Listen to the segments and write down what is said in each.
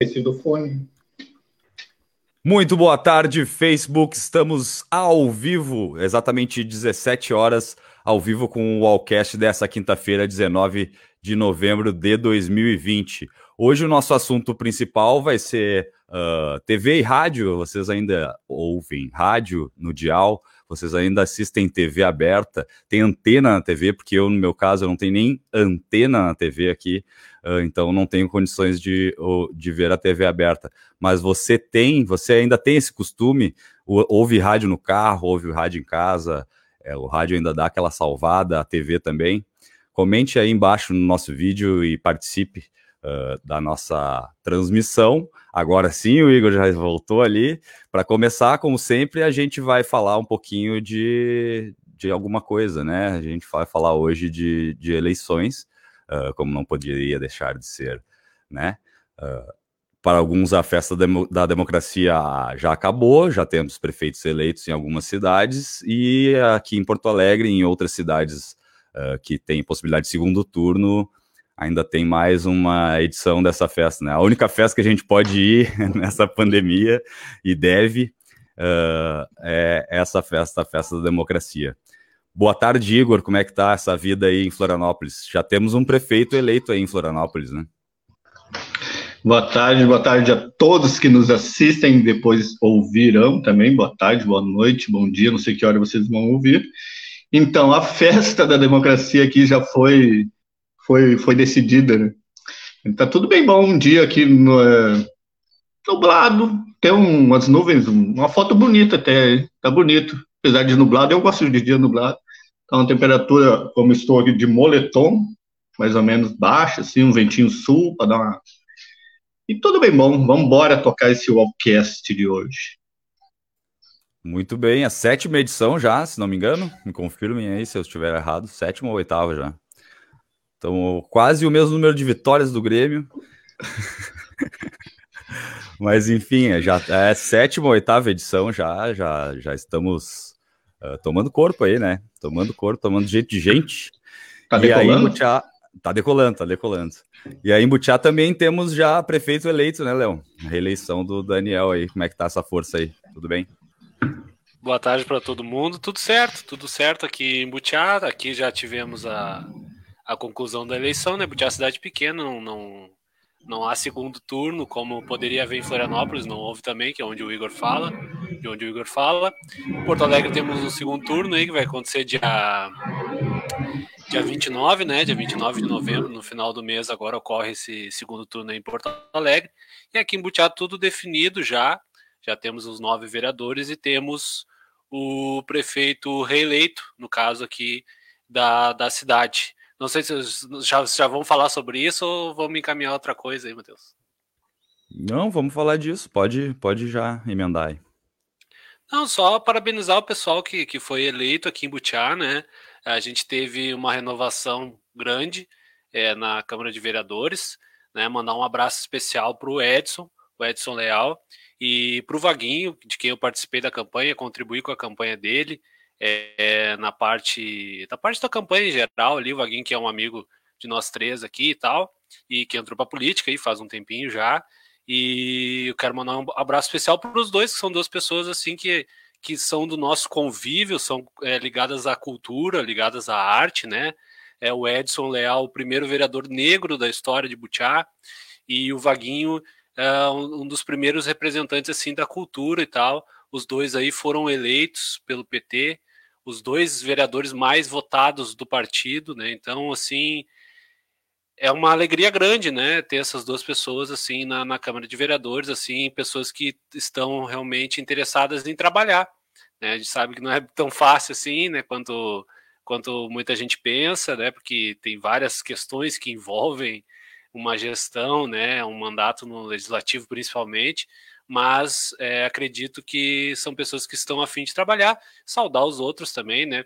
Do fone. Muito boa tarde, Facebook. Estamos ao vivo, exatamente 17 horas, ao vivo com o Wallcast dessa quinta-feira, 19 de novembro de 2020. Hoje o nosso assunto principal vai ser uh, TV e rádio. Vocês ainda ouvem rádio no dial? Vocês ainda assistem TV aberta? Tem antena na TV? Porque eu, no meu caso, não tenho nem antena na TV aqui, então não tenho condições de, de ver a TV aberta. Mas você tem, você ainda tem esse costume? Ouve rádio no carro, ouve rádio em casa, é, o rádio ainda dá aquela salvada, a TV também. Comente aí embaixo no nosso vídeo e participe uh, da nossa transmissão. Agora sim, o Igor já voltou ali. Para começar, como sempre, a gente vai falar um pouquinho de, de alguma coisa, né? A gente vai falar hoje de, de eleições, uh, como não poderia deixar de ser, né? Uh, para alguns, a festa da democracia já acabou, já temos prefeitos eleitos em algumas cidades, e aqui em Porto Alegre, em outras cidades uh, que têm possibilidade de segundo turno, ainda tem mais uma edição dessa festa, né? A única festa que a gente pode ir nessa pandemia e deve uh, é essa festa, a festa da democracia. Boa tarde, Igor. Como é que tá essa vida aí em Florianópolis? Já temos um prefeito eleito aí em Florianópolis, né? Boa tarde, boa tarde a todos que nos assistem, depois ouvirão também. Boa tarde, boa noite, bom dia, não sei que hora vocês vão ouvir. Então, a festa da democracia aqui já foi foi, foi decidida, né? Tá tudo bem bom um dia aqui no, é, nublado, tem umas nuvens, uma foto bonita até, tá bonito. Apesar de nublado, eu gosto de dia nublado. Tá uma temperatura, como estou aqui, de moletom, mais ou menos baixa, assim, um ventinho sul para dar uma. E tudo bem bom, vamos embora tocar esse Walkcast de hoje. Muito bem, a sétima edição já, se não me engano. Me confirmem aí se eu estiver errado. Sétima ou oitava já. Então, quase o mesmo número de vitórias do Grêmio. Mas enfim, é, já é sétima, oitava edição, já, já, já estamos uh, tomando corpo aí, né? Tomando corpo, tomando jeito de gente. Tá e decolando? Aí, Butiá, tá decolando, tá decolando. E aí em Butiá também temos já prefeito eleito, né, Leão? A reeleição do Daniel aí. Como é que tá essa força aí? Tudo bem? Boa tarde para todo mundo. Tudo certo, tudo certo aqui em Butiá. Aqui já tivemos a a conclusão da eleição, né? Porque é cidade pequena, não, não, não há segundo turno, como poderia haver em Florianópolis, não houve também, que é onde o Igor fala, de onde o Igor fala. Em Porto Alegre temos um segundo turno aí, que vai acontecer dia, dia 29, né? Dia 29 de novembro, no final do mês, agora ocorre esse segundo turno aí em Porto Alegre. E aqui em Butiá tudo definido já, já temos os nove vereadores e temos o prefeito reeleito, no caso aqui da, da cidade. Não sei se já, já vão falar sobre isso ou vão me encaminhar outra coisa aí, Matheus. Não, vamos falar disso. Pode, pode já emendar aí. Não, só parabenizar o pessoal que, que foi eleito aqui em Butiá, né? A gente teve uma renovação grande é, na Câmara de Vereadores, né? Mandar um abraço especial para o Edson, o Edson Leal, e para o Vaguinho, de quem eu participei da campanha, contribuí com a campanha dele é, na parte da parte da campanha em geral ali, o Vaguinho que é um amigo de nós três aqui e tal, e que entrou para política aí faz um tempinho já. E eu quero mandar um abraço especial para os dois, que são duas pessoas assim que, que são do nosso convívio, são é, ligadas à cultura, ligadas à arte, né? É o Edson Leal, o primeiro vereador negro da história de Butiá, e o Vaguinho é um, um dos primeiros representantes assim da cultura e tal. Os dois aí foram eleitos pelo PT os dois vereadores mais votados do partido, né? Então, assim, é uma alegria grande, né? Ter essas duas pessoas assim na, na Câmara de Vereadores, assim, pessoas que estão realmente interessadas em trabalhar. Né? A gente sabe que não é tão fácil assim, né? Quanto quanto muita gente pensa, né? Porque tem várias questões que envolvem uma gestão, né? Um mandato no legislativo, principalmente mas é, acredito que são pessoas que estão a fim de trabalhar, saudar os outros também, né?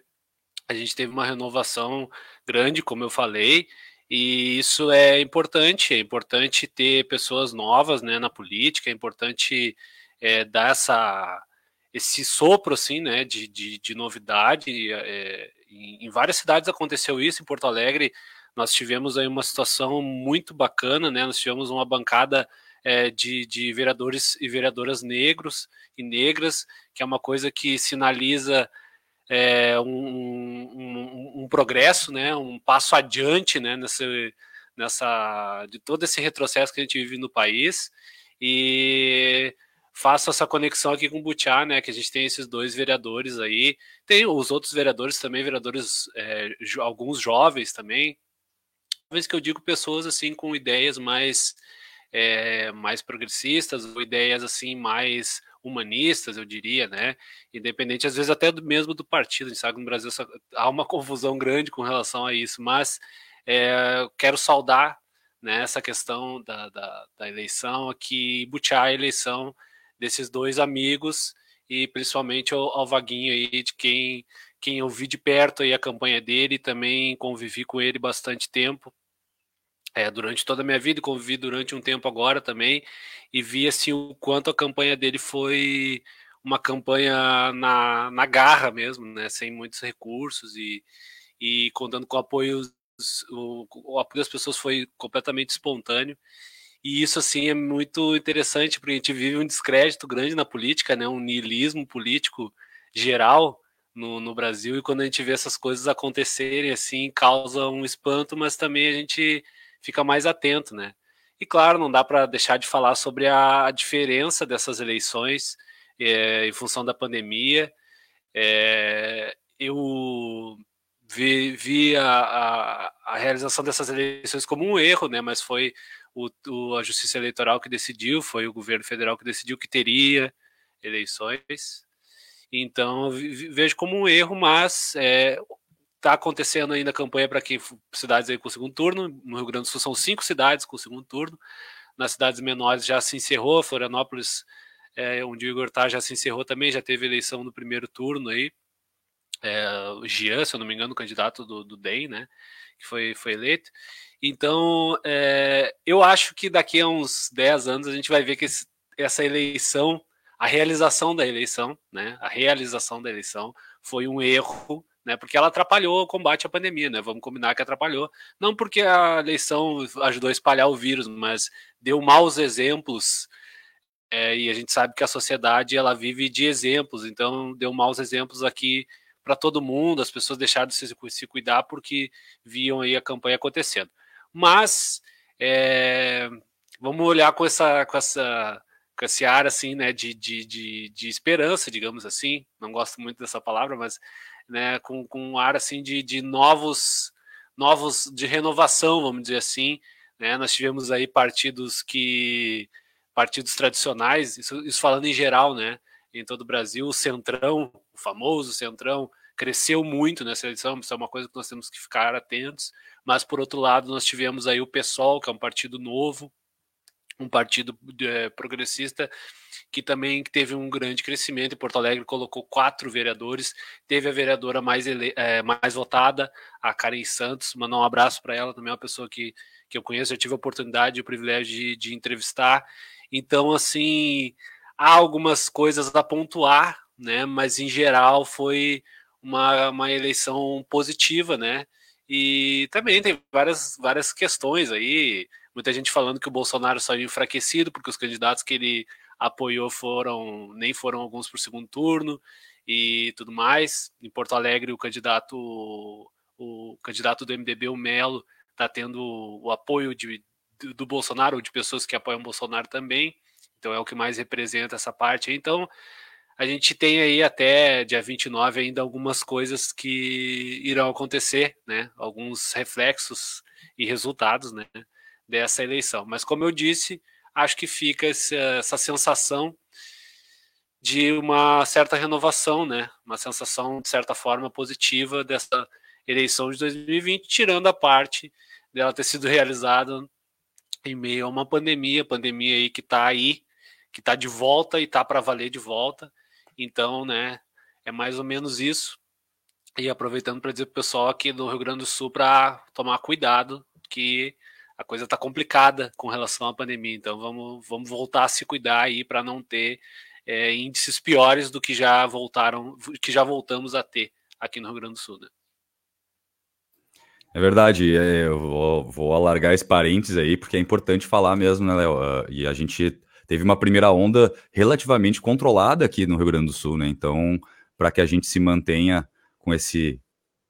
A gente teve uma renovação grande, como eu falei, e isso é importante, é importante ter pessoas novas né, na política, é importante é, dar essa, esse sopro assim, né, de, de, de novidade. É, em várias cidades aconteceu isso, em Porto Alegre nós tivemos aí uma situação muito bacana, né? Nós tivemos uma bancada é, de, de vereadores e vereadoras negros e negras, que é uma coisa que sinaliza é, um, um, um, progresso, né, um passo adiante né, nesse, nessa, de todo esse retrocesso que a gente vive no país. E faço essa conexão aqui com o Butiá, né? Que a gente tem esses dois vereadores aí. Tem os outros vereadores também, vereadores, é, alguns jovens também. Talvez que eu digo pessoas assim com ideias mais é, mais progressistas, ou ideias assim mais humanistas, eu diria, né? Independente, às vezes até do, mesmo do partido. A gente sabe que no Brasil há uma confusão grande com relação a isso, mas é, quero saudar né, essa questão da, da, da eleição aqui, butear a eleição desses dois amigos e principalmente ao, ao Vaguinho aí, de quem, quem eu vi de perto aí a campanha dele, também convivi com ele bastante tempo, é, durante toda a minha vida, convivi durante um tempo agora também, e vi assim o quanto a campanha dele foi uma campanha na, na garra mesmo, né, sem muitos recursos e, e contando com apoio, o, o apoio das pessoas foi completamente espontâneo. E isso assim é muito interessante, porque a gente vive um descrédito grande na política, né, um niilismo político geral no, no Brasil, e quando a gente vê essas coisas acontecerem assim, causa um espanto, mas também a gente fica mais atento, né? E claro, não dá para deixar de falar sobre a, diferença dessas eleições é, em função da pandemia. É, eu vi, vi a, a, a, realização dessas eleições como um erro, né? Mas foi o, o, a Justiça Eleitoral que decidiu, foi o governo federal que decidiu que teria eleições. Então, vejo como um erro, mas é, Está acontecendo ainda a campanha para que cidades aí com segundo turno. No Rio Grande do Sul são cinco cidades com segundo turno. Nas cidades menores já se encerrou. Florianópolis, é, onde o Igor está, já se encerrou também. Já teve eleição no primeiro turno aí. É, o Gian, se eu não me engano, candidato do, do DEM, né? Que foi, foi eleito. Então, é, eu acho que daqui a uns 10 anos a gente vai ver que esse, essa eleição, a realização da eleição, né? A realização da eleição foi um erro né? Porque ela atrapalhou o combate à pandemia, né? Vamos combinar que atrapalhou. Não porque a eleição ajudou a espalhar o vírus, mas deu maus exemplos. É, e a gente sabe que a sociedade ela vive de exemplos, então deu maus exemplos aqui para todo mundo. As pessoas deixaram de se, se, cuidar porque viam aí a campanha acontecendo. Mas é, vamos olhar com essa, com essa com esse ar assim, né, de, de, de, de esperança, digamos assim. Não gosto muito dessa palavra, mas né, com, com um ar assim de, de novos, novos de renovação, vamos dizer assim. Né? Nós tivemos aí partidos que partidos tradicionais, isso, isso falando em geral, né, em todo o Brasil, o Centrão, o famoso Centrão, cresceu muito nessa eleição, isso é uma coisa que nós temos que ficar atentos, mas por outro lado nós tivemos aí o PSOL, que é um partido novo, um partido é, progressista que também teve um grande crescimento. Em Porto Alegre colocou quatro vereadores, teve a vereadora mais, ele, é, mais votada, a Karen Santos. Mandar um abraço para ela, também é uma pessoa que, que eu conheço, eu tive a oportunidade e o privilégio de, de entrevistar. Então, assim, há algumas coisas a pontuar, né? Mas em geral foi uma, uma eleição positiva, né? E também tem várias, várias questões aí. Muita gente falando que o Bolsonaro saiu enfraquecido porque os candidatos que ele apoiou foram nem foram alguns por segundo turno e tudo mais. Em Porto Alegre, o candidato o candidato do MDB, o Melo, está tendo o apoio de, do Bolsonaro ou de pessoas que apoiam o Bolsonaro também. Então é o que mais representa essa parte. Então a gente tem aí até dia 29 ainda algumas coisas que irão acontecer, né? Alguns reflexos e resultados, né? Dessa eleição. Mas como eu disse, acho que fica essa, essa sensação de uma certa renovação, né? Uma sensação de certa forma positiva dessa eleição de 2020, tirando a parte dela ter sido realizada em meio a uma pandemia, pandemia aí que está aí, que está de volta e está para valer de volta. Então, né, é mais ou menos isso. E aproveitando para dizer para o pessoal aqui do Rio Grande do Sul para tomar cuidado, que a coisa está complicada com relação à pandemia. Então vamos, vamos voltar a se cuidar aí para não ter é, índices piores do que já voltaram, que já voltamos a ter aqui no Rio Grande do Sul. Né? É verdade, é, eu vou, vou, alargar esse parênteses aí, porque é importante falar mesmo, né, Léo? Uh, e a gente teve uma primeira onda relativamente controlada aqui no Rio Grande do Sul, né? Então, para que a gente se mantenha com esse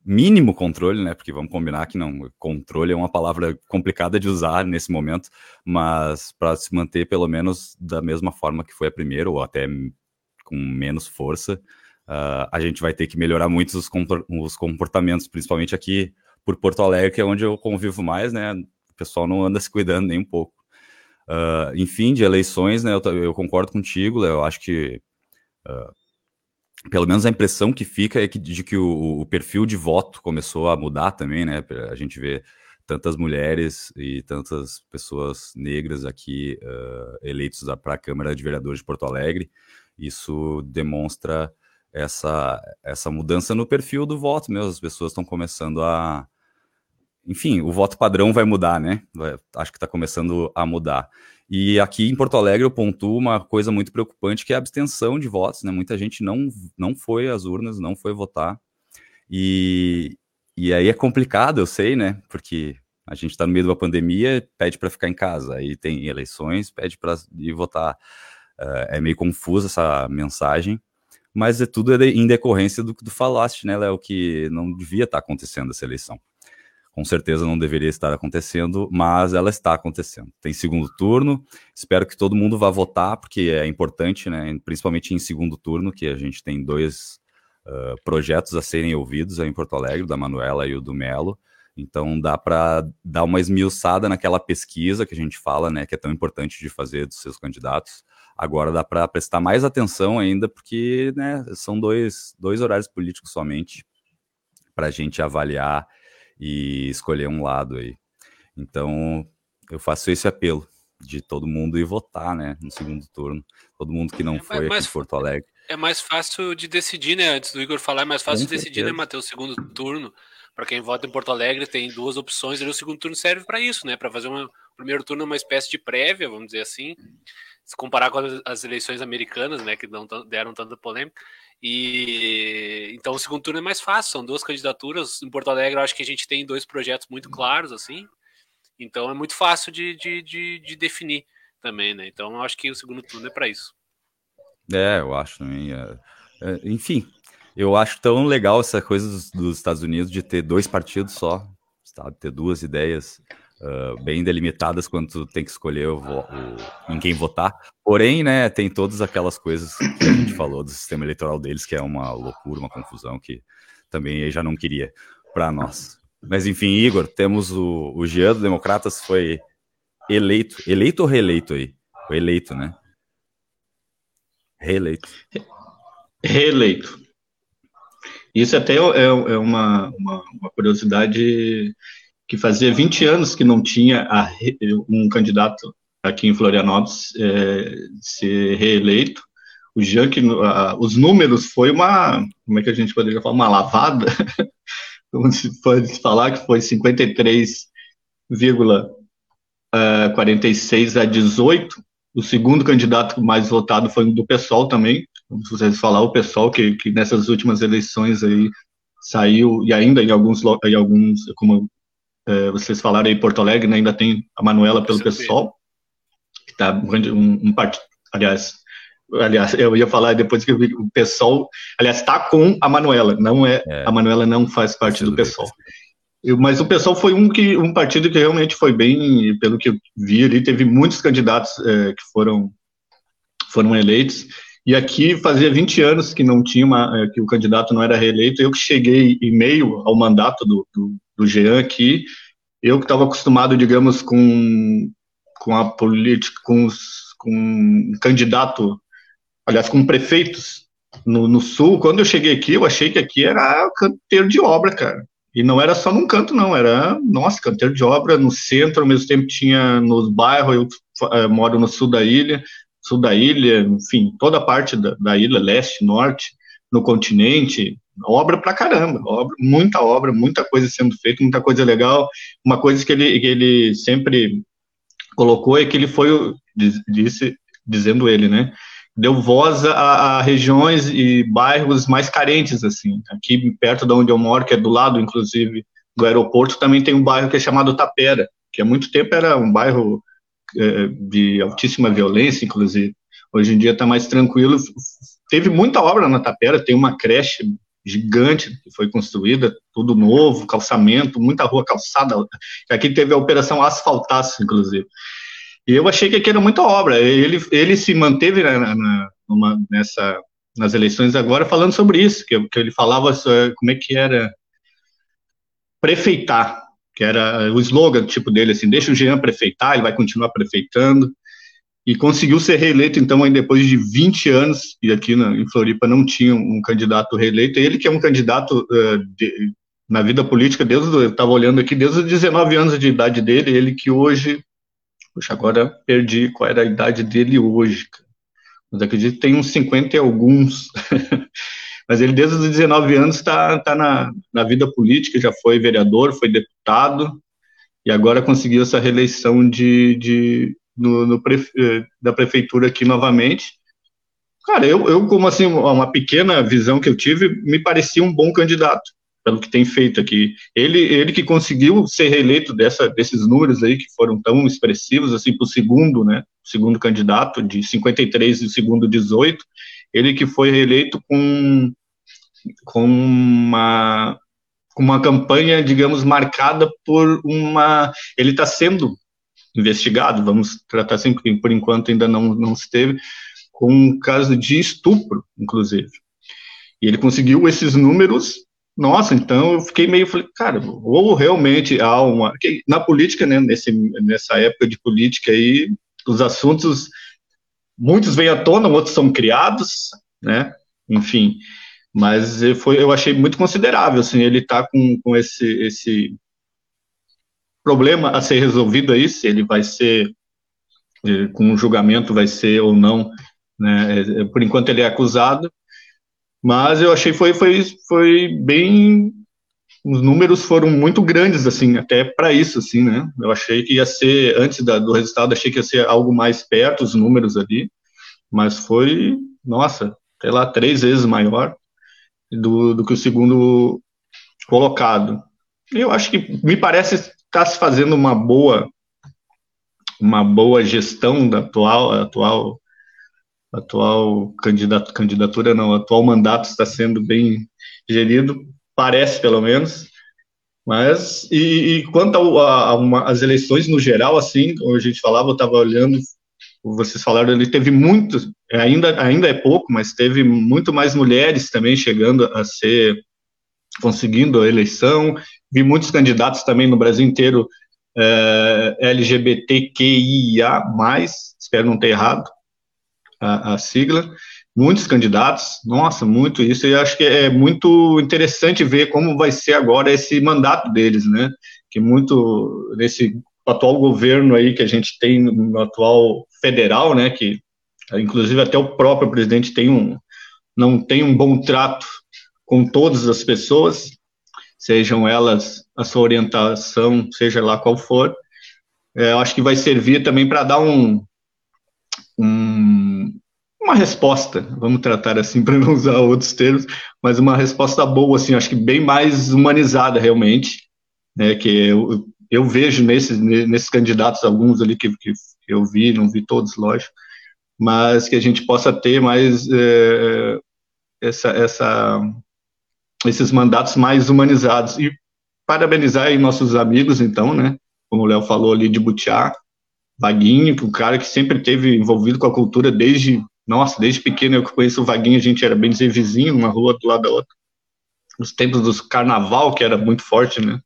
mínimo controle, né? Porque vamos combinar que não, controle é uma palavra complicada de usar nesse momento, mas para se manter pelo menos da mesma forma que foi a primeira, ou até com menos força, uh, a gente vai ter que melhorar muito os, os comportamentos, principalmente aqui por Porto Alegre, que é onde eu convivo mais, né? O pessoal não anda se cuidando nem um pouco. Uh, enfim, de eleições, né? Eu, eu concordo contigo, Léo. Eu acho que uh, pelo menos a impressão que fica é que, de que o, o, perfil de voto começou a mudar também, né? A gente vê tantas mulheres e tantas pessoas negras aqui uh, eleitos para a Câmara de Vereadores de Porto Alegre. Isso demonstra essa, essa mudança no perfil do voto mesmo. As pessoas estão começando a. Enfim, o voto padrão vai mudar, né? Vai, acho que está começando a mudar. E aqui em Porto Alegre eu pontuo uma coisa muito preocupante que é a abstenção de votos, né? Muita gente não, não foi às urnas, não foi votar. E, e aí é complicado, eu sei, né? Porque a gente está no meio de uma pandemia, pede para ficar em casa, aí tem eleições, pede para ir votar. Uh, é meio confusa essa mensagem, mas é tudo em decorrência do que tu falaste, né, Léo, que não devia estar tá acontecendo essa eleição com certeza não deveria estar acontecendo, mas ela está acontecendo. Tem segundo turno, espero que todo mundo vá votar, porque é importante, né, principalmente em segundo turno, que a gente tem dois uh, projetos a serem ouvidos aí em Porto Alegre, da Manuela e o do Melo. Então dá para dar uma esmiuçada naquela pesquisa que a gente fala, né, que é tão importante de fazer dos seus candidatos. Agora dá para prestar mais atenção ainda, porque né, são dois, dois horários políticos somente para a gente avaliar e escolher um lado aí. Então, eu faço esse apelo de todo mundo ir votar, né, no segundo turno. Todo mundo que não é foi mais, aqui em Porto Alegre. É mais fácil de decidir, né? Antes do Igor falar, é mais fácil Com de decidir, né, Matheus? Segundo turno. Para quem vota em Porto Alegre, tem duas opções e o segundo turno serve para isso, né? Para fazer uma, o primeiro turno uma espécie de prévia, vamos dizer assim. Se comparar com as eleições americanas, né, que não deram tanta polêmica, e então o segundo turno é mais fácil, são duas candidaturas. Em Porto Alegre, eu acho que a gente tem dois projetos muito claros, assim. Então é muito fácil de, de, de, de definir também, né? Então eu acho que o segundo turno é para isso. É, eu acho também. É, é, enfim, eu acho tão legal essa coisa dos, dos, Estados Unidos de ter dois partidos só, sabe? Ter duas ideias uh, bem delimitadas quando tu tem que escolher o, o, em quem votar. Porém, né, tem todas aquelas coisas que a gente falou do sistema eleitoral deles, que é uma loucura, uma confusão que também já não queria para nós. Mas enfim, Igor, temos o, o Jean do Democratas foi eleito, eleito ou reeleito aí? Foi eleito, né? Reeleito. Reeleito. Isso até é, é, é uma, uma, uma curiosidade que fazia 20 anos que não tinha a, um candidato aqui em Florianópolis é, ser reeleito. O Jean, que, a, os números foi uma, como é que a gente poderia falar, uma lavada, como se pode falar que foi 53,46 a 18. O segundo candidato mais votado foi do PSOL também, como vocês falar, o PSOL que, que nessas últimas eleições aí saiu, e ainda em alguns, em alguns como é, vocês falaram aí Porto Alegre, né, ainda tem a Manuela pelo pessoal, que está um, um partido, aliás, aliás, eu ia falar depois que eu vi o pessoal, aliás, está com a Manuela, não é, é, a Manuela não faz parte do pessoal. Mas o pessoal foi um que um partido que realmente foi bem, pelo que eu vi ali, teve muitos candidatos é, que foram foram eleitos. E aqui fazia 20 anos que não tinha uma, é, que o candidato não era reeleito. Eu que cheguei em meio ao mandato do, do, do Jean aqui, eu que estava acostumado, digamos, com, com a política, com, os, com um candidato, aliás, com prefeitos no, no, sul, quando eu cheguei aqui, eu achei que aqui era canteiro de obra, cara. E não era só num canto, não, era, nossa, canteiro de obra no centro, ao mesmo tempo tinha nos bairros, eu é, moro no sul da ilha, sul da ilha, enfim, toda a parte da, da ilha, leste, norte, no continente, obra pra caramba, obra, muita obra, muita coisa sendo feita, muita coisa legal. Uma coisa que ele, que ele sempre colocou é que ele foi, disse, dizendo ele, né, deu voz a, a, regiões e bairros mais carentes, assim. Aqui perto de onde eu moro, que é do lado, inclusive, do aeroporto também tem um bairro que é chamado Tapera, que há muito tempo era um bairro é, de altíssima violência, inclusive. Hoje em dia está mais tranquilo. Teve muita obra na Tapera, tem uma creche gigante que foi construída, tudo novo, calçamento, muita rua calçada. Aqui teve a operação Asfaltaço, inclusive. E eu achei que aqui era muita obra. Ele, ele se manteve na, na numa, nessa, nas eleições agora falando sobre isso, que, que ele falava como é que era prefeitar, que era o slogan tipo dele, assim, deixa o Jean prefeitar, ele vai continuar prefeitando, e conseguiu ser reeleito, então, aí depois de 20 anos, e aqui na, em Floripa não tinha um candidato reeleito, ele que é um candidato uh, de, na vida política, desde, eu estava olhando aqui, desde os 19 anos de idade dele, ele que hoje, puxa, agora perdi qual era a idade dele hoje, mas acredito que tem uns 50 e alguns, mas ele desde os 19 anos está tá na, na vida política, já foi vereador, foi deputado, e agora conseguiu essa reeleição de, de no, no prefe, da prefeitura aqui novamente. Cara, eu, eu, como assim, uma pequena visão que eu tive, me parecia um bom candidato, pelo que tem feito aqui. Ele, ele que conseguiu ser reeleito dessa, desses números aí, que foram tão expressivos, assim, para o segundo, né, segundo candidato, de 53 e o segundo 18, ele que foi reeleito com, com uma, uma campanha, digamos, marcada por uma. Ele está sendo investigado, vamos tratar assim, por enquanto ainda não, não se teve, com um caso de estupro, inclusive. E ele conseguiu esses números, nossa, então eu fiquei meio, falei, cara, ou realmente há uma... Na política, né, nesse, nessa época de política aí, os assuntos, muitos vêm à tona, outros são criados, né, enfim, mas foi, eu achei muito considerável, assim, ele tá com, com esse, esse problema a ser resolvido aí, se ele vai ser, eh, com um julgamento vai ser ou não, né, eh, por enquanto ele é acusado, mas eu achei foi foi foi bem os números foram muito grandes assim até para isso assim né. Eu achei que ia ser antes da, do resultado achei que ia ser algo mais perto os números ali mas foi nossa sei lá três vezes maior do, do que o segundo colocado. Eu acho que me parece está se fazendo uma boa uma boa gestão da atual atual atual candidato, candidatura não atual mandato está sendo bem gerido parece pelo menos. Mas e, e quanto às eleições no geral assim como a gente falava eu estava olhando vocês falaram ele teve muito ainda ainda é pouco mas teve muito mais mulheres também chegando a ser conseguindo a eleição vi muitos candidatos também no Brasil inteiro é, LGBTQIA+, espero não ter errado a, a, sigla, muitos candidatos, nossa, muito isso, e acho que é muito interessante ver como vai ser agora esse mandato deles, né, que muito, nesse atual governo aí que a gente tem no atual federal, né, que inclusive até o próprio presidente tem um, não tem um bom trato com todas as pessoas, sejam elas a sua orientação, seja lá qual for, é, eu acho que vai servir também para dar um, um, uma resposta, vamos tratar assim para não usar outros termos, mas uma resposta boa, assim, acho que bem mais humanizada realmente, né, que eu, eu vejo nesses, nesses candidatos, alguns ali que, que eu vi, não vi todos, lógico, mas que a gente possa ter mais é, essa, essa esses mandatos mais humanizados. E parabenizar aí nossos amigos, então, né? Como o Léo falou ali de Butiá, Vaguinho, que o cara que sempre teve envolvido com a cultura desde, nossa, desde pequeno eu conheço o Vaguinho, a gente era bem dizer vizinho, uma rua do lado da outra. Os tempos dos carnaval, que era muito forte, né?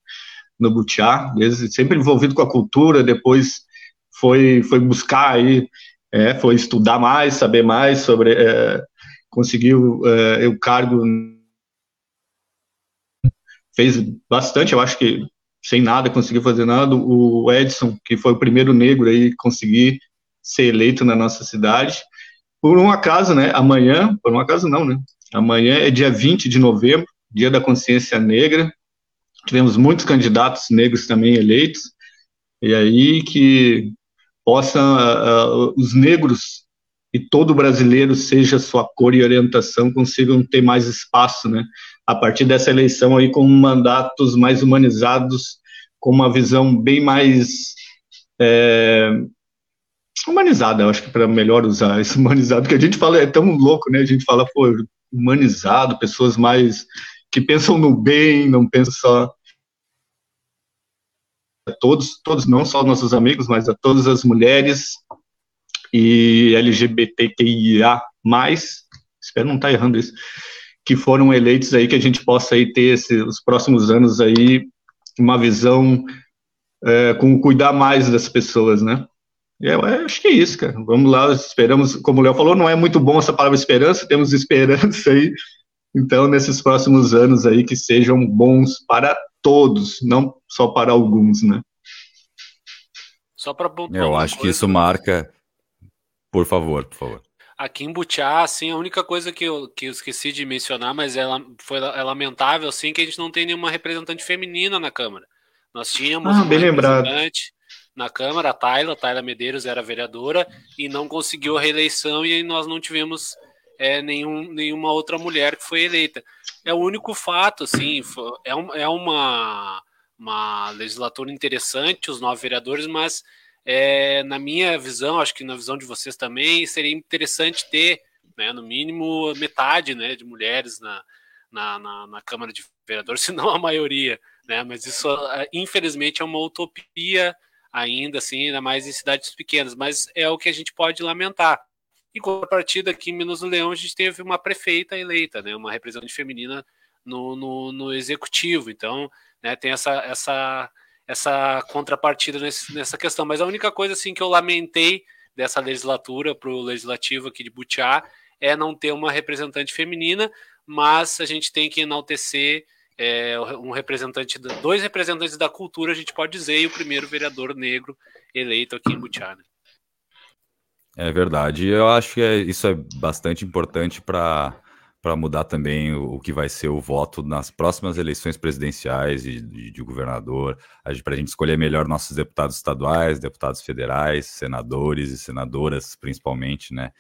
No Butiá, desde, sempre envolvido com a cultura, depois foi, foi buscar aí, é, foi estudar mais, saber mais sobre, é, conseguiu é, o cargo fez bastante, eu acho que sem nada, conseguiu fazer nada. O Edson, que foi o primeiro negro aí conseguir ser eleito na nossa cidade. Por um acaso, né? Amanhã, por um acaso não, né? Amanhã é dia 20 de novembro, dia da consciência negra. Tivemos muitos candidatos negros também eleitos. E aí que possam uh, uh, os negros e todo brasileiro, seja sua cor e orientação, consigam ter mais espaço, né? A partir dessa eleição aí, com mandatos mais humanizados, com uma visão bem mais é, humanizada, eu acho que para melhor usar esse humanizado, que a gente fala, é tão louco, né? A gente fala, pô, humanizado, pessoas mais que pensam no bem, não pensam só a todos, todos não só nossos amigos, mas a todas as mulheres e LGBTQIA+, espero não estar tá errando isso, que foram eleitos aí, que a gente possa aí ter esse, os próximos anos aí uma visão é, com cuidar mais das pessoas, né? Eu acho que é isso, cara. Vamos lá, esperamos, como o Léo falou, não é muito bom essa palavra esperança, temos esperança aí. Então, nesses próximos anos aí, que sejam bons para todos, não só para alguns, né? Só para Eu acho que isso marca. Por favor, por favor. Aqui em Butiá, assim, a única coisa que eu, que eu esqueci de mencionar, mas ela foi é lamentável, assim, que a gente não tem nenhuma representante feminina na Câmara. Nós tínhamos ah, bem lembrado na Câmara, a Tayla, a Tayla Medeiros era vereadora e não conseguiu a reeleição e nós não tivemos é, nenhum, nenhuma outra mulher que foi eleita. É o único fato, assim, é, um, é uma, uma legislatura interessante, os nove vereadores, mas é, na minha visão, acho que na visão de vocês também, seria interessante ter, né, no mínimo, metade né, de mulheres na, na, na, na Câmara de Vereadores, se não a maioria. Né, mas isso, infelizmente, é uma utopia ainda assim, ainda mais em cidades pequenas, mas é o que a gente pode lamentar. Em contrapartida, aqui em Minas do Leão, a gente teve uma prefeita eleita, né, uma representante feminina no, no, no executivo, então né, tem essa, essa, essa contrapartida nesse, nessa questão. Mas a única coisa assim que eu lamentei dessa legislatura para o legislativo aqui de Butiá é não ter uma representante feminina, mas a gente tem que enaltecer é, um representante, dois representantes da cultura, a gente pode dizer, e o primeiro vereador negro eleito aqui em Butiá. Né? É verdade. Eu acho que é, isso é bastante importante para para mudar também o, que vai ser o voto nas próximas eleições presidenciais e de, de governador, para a gente escolher melhor nossos deputados estaduais, deputados federais, senadores e senadoras, principalmente, né?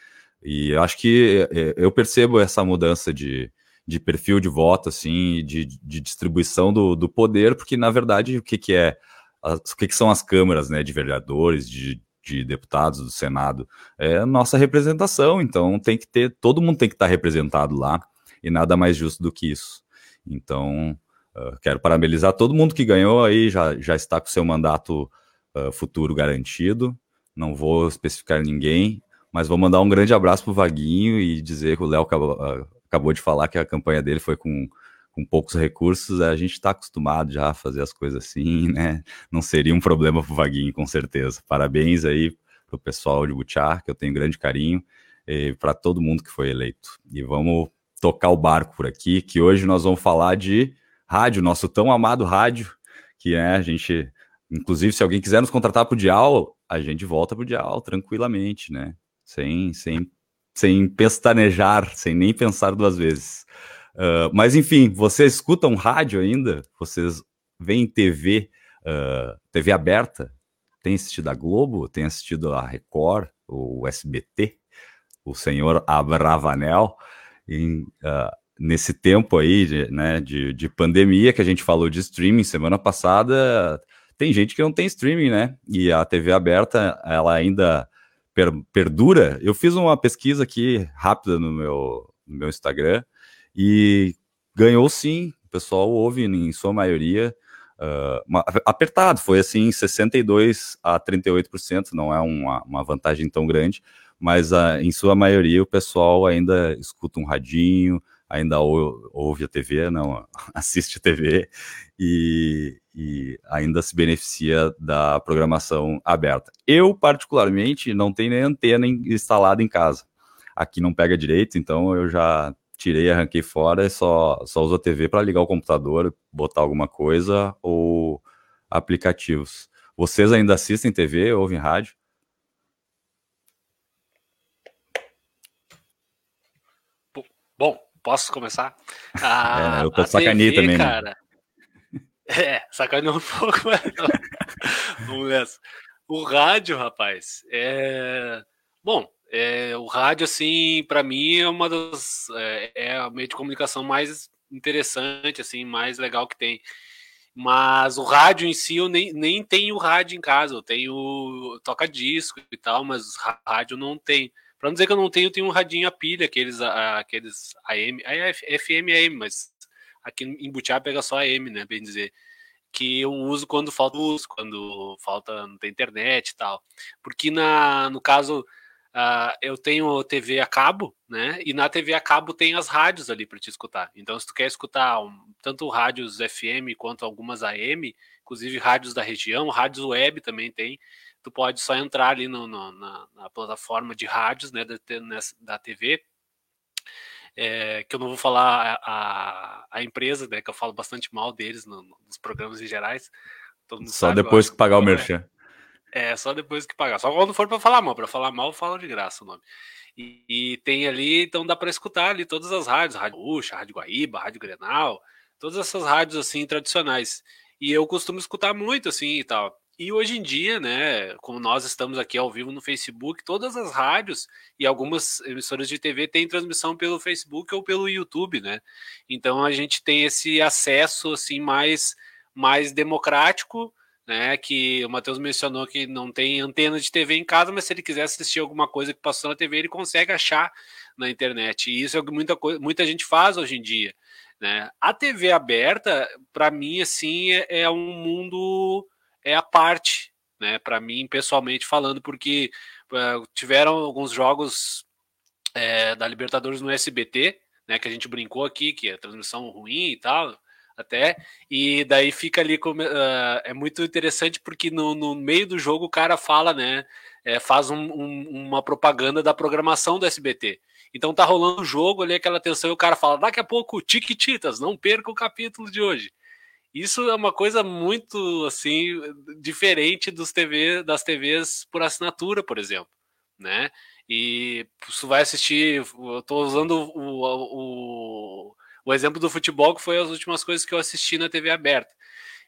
E acho que é, eu percebo essa mudança de, de perfil de voto, assim, de, de distribuição do, do poder, porque na verdade o que, que é, o que, que são as câmaras, né, de vereadores, de, de deputados do Senado, é a nossa representação, então tem que ter, todo mundo tem que estar representado lá, e nada mais justo do que isso. Então, uh, quero parabenizar todo mundo que ganhou aí, já, já está com seu mandato uh, futuro garantido, não vou especificar ninguém, mas vou mandar um grande abraço pro Vaguinho e dizer que o Léo acabou, uh, acabou de falar que a campanha dele foi com, com poucos recursos, a gente está acostumado já a fazer as coisas assim, né? Não seria um problema para o Vaguinho, com certeza. Parabéns aí para o pessoal de Butiá, que eu tenho grande carinho, e para todo mundo que foi eleito. E vamos tocar o barco por aqui, que hoje nós vamos falar de rádio, nosso tão amado rádio, que é a gente, inclusive, se alguém quiser nos contratar para o Dial, a gente volta para o Dial tranquilamente, né? Sem, sem sem pestanejar, sem nem pensar duas vezes. Uh, mas enfim, vocês escutam rádio ainda? Vocês veem TV, uh, TV aberta? Tem assistido a Globo? Tem assistido a Record, o SBT, o senhor Abravanel? Em, uh, nesse tempo aí de, né, de, de pandemia que a gente falou de streaming semana passada, tem gente que não tem streaming, né? E a TV aberta, ela ainda per, perdura, eu fiz uma pesquisa aqui rápida no meu, no meu Instagram e ganhou sim. O pessoal ouve em sua maioria. Uh, apertado, foi assim 62 a 38%, não é uma, uma vantagem tão grande, mas uh, em sua maioria o pessoal ainda escuta um radinho, ainda ou, ouve a TV, não assiste a TV e, e, ainda se beneficia da programação aberta. Eu, particularmente, não tenho nem antena instalada em casa. Aqui não pega direito, então eu já tirei, arranquei fora e só, só uso a TV para ligar o computador, botar alguma coisa ou aplicativos. Vocês ainda assistem TV, ouvem rádio? Bom, Posso começar? A, é, eu tô sacaneia também. Né? Cara, né? É, sacaneou um pouco, mas não. Vamos nessa. O rádio, rapaz, é. Bom, É, o rádio, assim, para mim é uma das é, é a meio de comunicação mais interessante, assim, mais legal que tem. Mas o rádio em si, eu nem, nem tenho rádio em casa. Eu tenho toca-disco e tal, mas rádio não tem. Para não dizer que eu não tenho, eu tenho um radinho a pilha, aqueles, aqueles AM, FM AM, mas aqui em Butiá pega só AM, né? Bem dizer. Que eu uso quando falta luz, quando falta não tem internet e tal. Porque na, no caso Uh, eu tenho TV a cabo, né? E na TV a cabo tem as rádios ali para te escutar. Então, se tu quer escutar um, tanto rádios FM quanto algumas AM, inclusive rádios da região, rádios web também tem, tu pode só entrar ali no, no, na, na, plataforma de rádios né, da, da TV. É, que eu não vou falar a, a, a, empresa, né? Que eu falo bastante mal deles no, nos programas em gerais. Só sabe, depois que pagar o merchan. É, só depois que pagar. Só quando for para falar mal. Para falar mal, fala de graça o nome. E, e tem ali, então dá para escutar ali todas as rádios, Rádio Uxa, Rádio Guaíba, Rádio Grenal, todas essas rádios assim tradicionais. E eu costumo escutar muito assim e tal. E hoje em dia, né, como nós estamos aqui ao vivo no Facebook, todas as rádios e algumas emissoras de TV têm transmissão pelo Facebook ou pelo YouTube, né? Então a gente tem esse acesso assim mais mais democrático né? Que o Matheus mencionou que não tem antena de TV em casa, mas se ele quiser assistir alguma coisa que passou na TV, ele consegue achar na internet. E isso é o que muita, muita gente faz hoje em dia. Né? A TV aberta, para mim, assim, é, é, um mundo é a parte, né? Para mim, pessoalmente falando, porque uh, tiveram alguns jogos é, da Libertadores no SBT, né? Que a gente brincou aqui, que é transmissão ruim e tal até, e daí fica ali, uh, é muito interessante porque no, no, meio do jogo o cara fala, né, é, faz um, um, uma propaganda da programação do SBT. Então tá rolando o jogo ali, aquela tensão, e o cara fala, daqui a pouco, Tiquititas, não perca o capítulo de hoje. Isso é uma coisa muito, assim, diferente dos TV, das TVs por assinatura, por exemplo, né, e você vai assistir, eu tô usando o, o o exemplo do futebol, que foi as últimas coisas que eu assisti na TV aberta.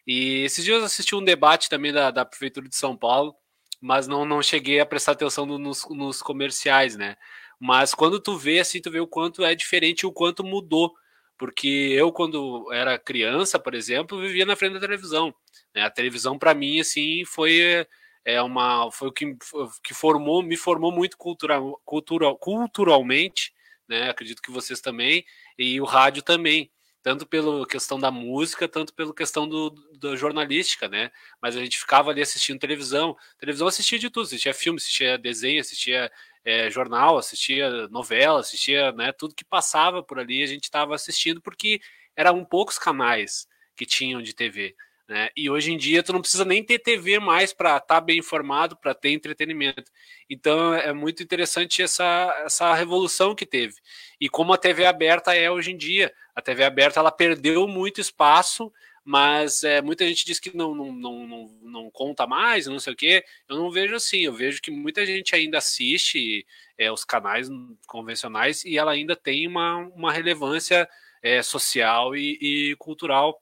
E esses dias eu assisti um debate também da, da Prefeitura de São Paulo, mas não, não cheguei a prestar atenção no, nos, nos comerciais, né? Mas quando tu vê, assim, tu vê o quanto é diferente e o quanto mudou. Porque eu, quando era criança, por exemplo, vivia na frente da televisão. Né? A televisão, para mim, assim, foi é uma foi o que, que formou me formou muito cultural, cultural, culturalmente né? Acredito que vocês também, e o rádio também, tanto pela questão da música, tanto pela questão do, da jornalística, né? Mas a gente ficava ali assistindo televisão, televisão assistia de tudo, assistia filme, assistia desenho, assistia é, jornal, assistia novela, assistia, né? Tudo que passava por ali a gente estava assistindo porque eram poucos canais que tinham de TV. Né? E hoje em dia tu não precisa nem ter TV mais para estar tá bem informado, para ter entretenimento. Então é muito interessante essa, essa revolução que teve. E como a TV aberta é hoje em dia. A TV aberta ela perdeu muito espaço, mas é, muita gente diz que não, não, não, não, não conta mais, não sei o quê. Eu não vejo assim, eu vejo que muita gente ainda assiste é, os canais convencionais e ela ainda tem uma, uma relevância é, social e, e cultural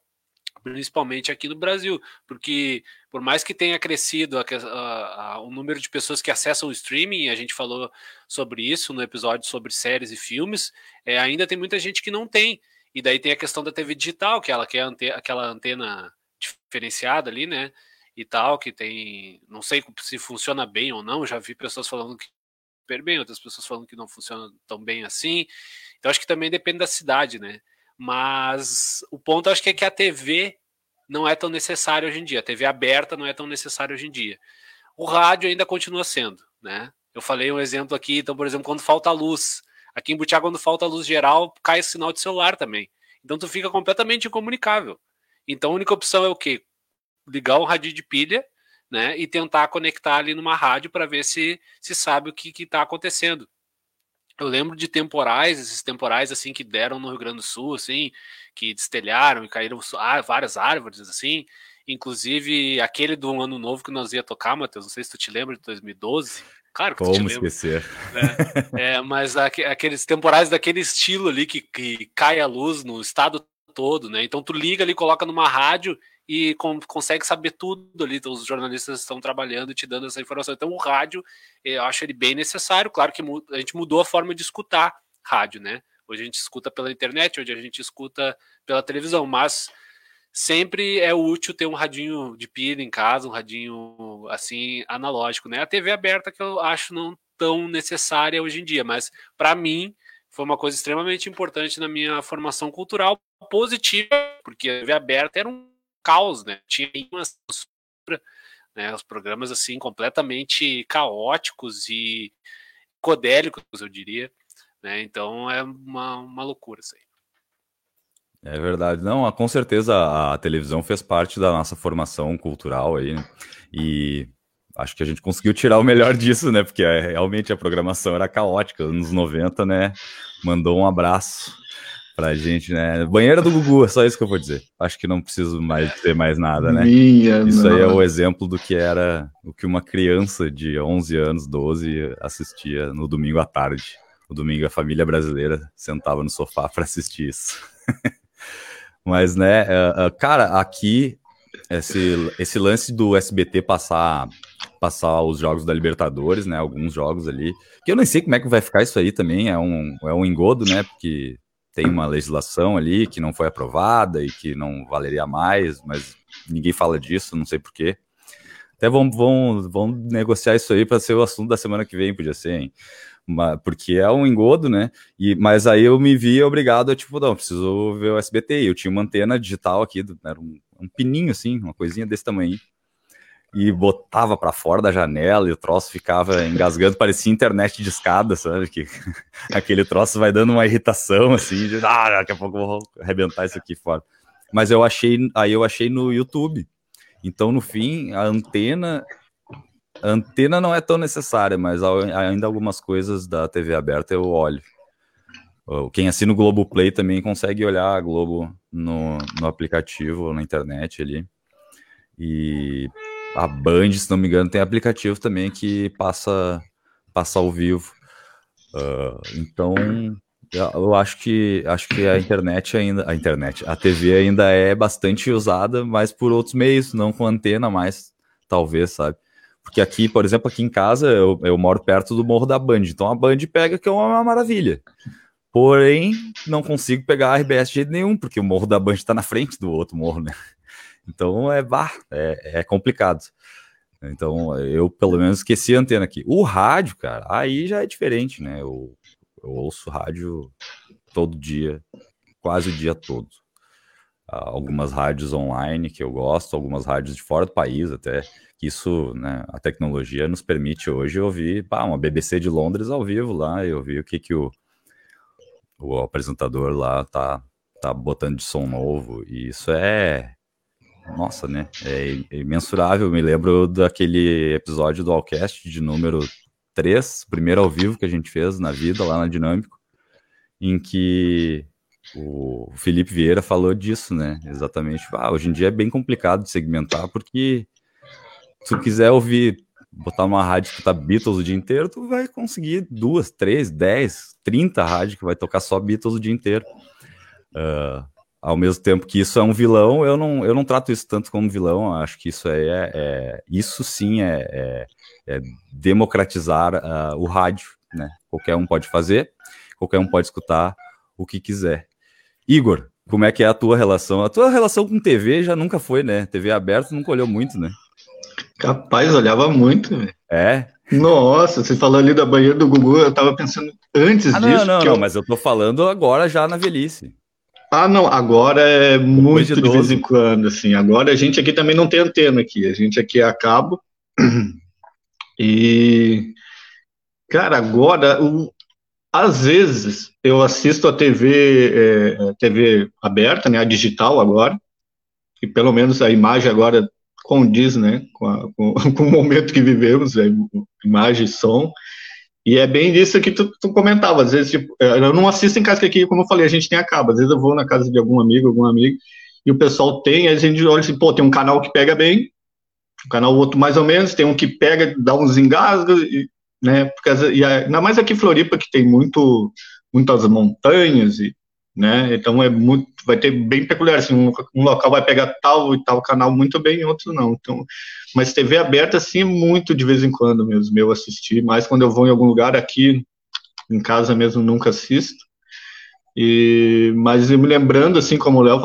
principalmente aqui no Brasil, porque por mais que tenha crescido a, a, a, o número de pessoas que acessam o streaming, a gente falou sobre isso no episódio sobre séries e filmes, é, ainda tem muita gente que não tem. E daí tem a questão da TV digital, que ela quer ante, aquela antena diferenciada ali, né? E tal, que tem. Não sei se funciona bem ou não, já vi pessoas falando que super bem, outras pessoas falando que não funciona tão bem assim. Então acho que também depende da cidade, né? Mas o ponto acho que é que a TV não é tão necessária hoje em dia. A TV aberta não é tão necessária hoje em dia. O rádio ainda continua sendo, né? Eu falei um exemplo aqui, então, por exemplo, quando falta luz. Aqui em Butiá, quando falta luz geral, cai o sinal de celular também. Então tu fica completamente incomunicável. Então a única opção é o quê? Ligar um rádio de pilha, né? E tentar conectar ali numa rádio para ver se se sabe o que está acontecendo. Eu lembro de temporais, esses temporais assim que deram no Rio Grande do Sul, assim, que destelharam e caíram ah, várias árvores, assim. Inclusive aquele do ano novo que nós ia tocar, Matheus, não sei se tu te lembra de 2012. Claro que Como tu te lembra. esquecer. É, é, mas aqueles temporais daquele estilo ali que, que cai a luz no estado todo, né? Então tu liga ali, coloca numa rádio e com, consegue saber tudo ali. Então, os jornalistas estão trabalhando e te dando essa informação. Então, o rádio, eu acho ele bem necessário. Claro que a gente mudou a forma de escutar rádio, né? Hoje a gente escuta pela internet, hoje a gente escuta pela televisão, mas sempre é útil ter um radinho de pilha em casa, um radinho assim analógico, né? A TV aberta que eu acho não tão necessária hoje em dia, mas para mim foi uma coisa extremamente importante na minha formação cultural positiva, porque a TV aberta era um caos, né? Tinha uma né, os programas assim completamente caóticos e codélicos, eu diria, né? Então é uma, uma loucura isso aí. É verdade. Não, com certeza a televisão fez parte da nossa formação cultural aí, né? E acho que a gente conseguiu tirar o melhor disso, né? Porque é, realmente a programação era caótica. Anos 90, né? Mandou um abraço pra gente, né? Banheira do Gugu, é só isso que eu vou dizer. Acho que não preciso mais dizer mais nada, né? Minha isso aí é o exemplo do que era o que uma criança de 11 anos, 12 assistia no domingo à tarde. O domingo a família brasileira sentava no sofá para assistir isso. Mas, né, uh, uh, cara, aqui esse, esse lance do SBT passar passar os jogos da Libertadores, né? Alguns jogos ali. Que eu nem sei como é que vai ficar isso aí também. É um, é um engodo, né? Porque tem uma legislação ali que não foi aprovada e que não valeria mais, mas ninguém fala disso, não sei porquê. Até vamos, vamos, vamos negociar isso aí para ser o assunto da semana que vem, podia ser, hein? porque é um engodo, né? E, mas aí eu me vi obrigado a, tipo, não, preciso ver o SBT. Eu tinha uma antena digital aqui, era um, um pininho assim, uma coisinha desse tamanho e botava para fora da janela e o troço ficava engasgando, parecia internet de escada, sabe? Que aquele troço vai dando uma irritação assim, de, ah, daqui a pouco eu vou arrebentar isso aqui fora. Mas eu achei, aí eu achei no YouTube. Então, no fim, a antena a antena não é tão necessária, mas ainda algumas coisas da TV aberta eu olho. Quem assina o Globoplay também consegue olhar a Globo no, no aplicativo, na internet ali. E a Band, se não me engano, tem aplicativo também que passa, passa ao vivo. Uh, então, eu acho que acho que a internet ainda, a internet, a TV ainda é bastante usada, mas por outros meios, não com antena mais, talvez, sabe? Porque aqui, por exemplo, aqui em casa, eu, eu moro perto do Morro da Band, então a Band pega que é uma maravilha. Porém, não consigo pegar a RBS de jeito nenhum, porque o Morro da Band está na frente do outro morro, né? Então é, bah, é, é complicado. Então eu pelo menos esqueci a antena aqui. O rádio, cara, aí já é diferente, né? Eu, eu ouço rádio todo dia, quase o dia todo. algumas rádios online que eu gosto, algumas rádios de fora do país até, isso, né, a tecnologia nos permite hoje ouvir pá, uma BBC de Londres ao vivo lá, eu vi o que, que o, o apresentador lá tá, tá botando de som novo, e isso é nossa, né? É imensurável. Me lembro daquele episódio do Allcast de número 3, primeiro ao vivo que a gente fez na vida, lá na Dinâmico, em que o Felipe Vieira falou disso, né? Exatamente. Ah, hoje em dia é bem complicado de segmentar, porque se tu quiser ouvir, botar uma rádio que tá Beatles o dia inteiro, tu vai conseguir duas, três, dez, trinta rádios que vai tocar só Beatles o dia inteiro. Uh, ao mesmo tempo que isso é um vilão, eu não, eu não trato isso tanto como vilão, acho que isso é, é isso sim é, é, é democratizar uh, o rádio, né? Qualquer um pode fazer, qualquer um pode escutar o que quiser. Igor, como é que é a tua relação? A tua relação com TV já nunca foi, né? TV aberta nunca olhou muito, né? Capaz, olhava muito, velho. É? Nossa, você falou ali da banheira do Gugu, eu tava pensando antes ah, não, disso. Não, não, eu... mas eu tô falando agora já na velhice. Ah, não, agora é muito de, de vez em quando, assim. Agora a gente aqui também não tem antena aqui, a gente aqui é a cabo. E, cara, agora, o, às vezes eu assisto a TV, é, TV aberta, né, a digital agora, e pelo menos a imagem agora condiz, né, com, a, com, com o momento que vivemos, é, imagem e som. E é bem isso que tu, tu comentava. Às vezes, tipo, é, eu não assisto em casa, que aqui, como eu falei, a gente tem a cabo. Às vezes eu vou na casa de algum amigo, algum amigo, e o pessoal tem, a gente olha assim, pô, tem um canal que pega bem, um canal outro mais ou menos, tem um que pega, dá uns engasgos, e, né? Porque, e ainda mais aqui em Floripa, que tem muito, muitas montanhas, e né? Então é muito, vai ter bem peculiar, assim, um, um, local vai pegar tal e tal canal muito bem, outro não. Então, mas TV aberta, assim, muito de vez em quando mesmo, eu assisti, mas quando eu vou em algum lugar aqui, em casa mesmo, nunca assisto. E, mas me lembrando, assim, como o Léo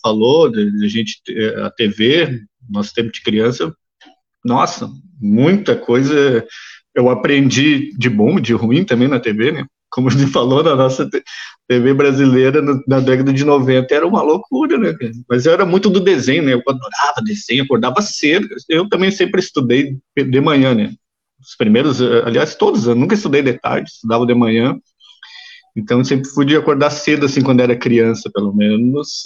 falou, de, gente, a TV, nosso tempo de criança, nossa, muita coisa eu aprendi de bom, de ruim também na TV, né? Como ele falou, na nossa TV brasileira na década de 90 era uma loucura, né? Mas eu era muito do desenho, né? Eu adorava desenho, acordava cedo. Eu também sempre estudei de manhã, né? Os primeiros, aliás, todos, eu nunca estudei de tarde, estudava de manhã. Então, sempre fui de acordar cedo, assim, quando era criança, pelo menos.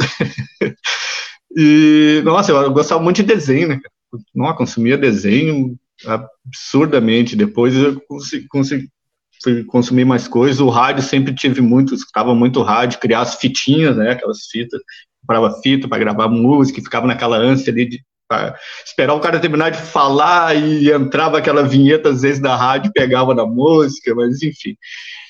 e, nossa, eu gostava muito de desenho, né? Não, consumia desenho absurdamente. Depois eu consegui, consegui fui consumir mais coisas. O rádio sempre tive muito, escutava muito rádio, criar as fitinhas, né? Aquelas fitas, comprava fita para gravar música, ficava naquela ânsia ali de esperar o cara terminar de falar e entrava aquela vinheta às vezes da rádio, pegava na música, mas enfim.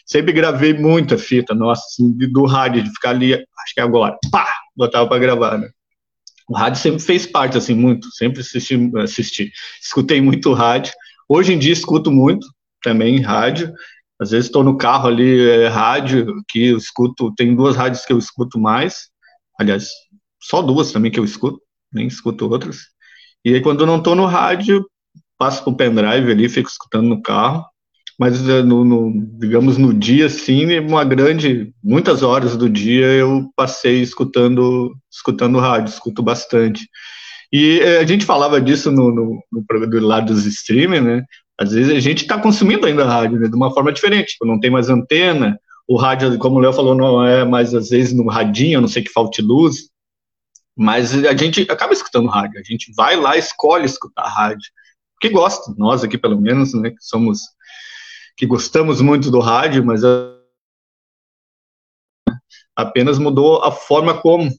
Sempre gravei muita fita, nossa, assim, do rádio, de ficar ali, acho que agora, pá, botava para gravar, né? O rádio sempre fez parte, assim, muito, sempre assisti, assisti, escutei muito rádio. Hoje em dia escuto muito também rádio, às vezes estou no carro ali, é, rádio, que eu escuto, tem duas rádios que eu escuto mais, aliás, só duas também que eu escuto, nem escuto outras. E aí quando não estou no rádio, passo com o pendrive ali, fico escutando no carro. Mas é, no, no, digamos no dia, sim, uma grande, muitas horas do dia eu passei escutando, escutando rádio, escuto bastante. E é, a gente falava disso no, no, no do lado dos streamers, né? Às vezes a gente está consumindo ainda rádio né, de uma forma diferente, tipo, não tem mais antena, o rádio, como o Léo falou, não é mais às vezes no radinho, a não sei que falte luz, mas a gente acaba escutando rádio, a gente vai lá escolhe escutar rádio, que gosta, nós aqui pelo menos, né, que somos, que gostamos muito do rádio, mas apenas mudou a forma como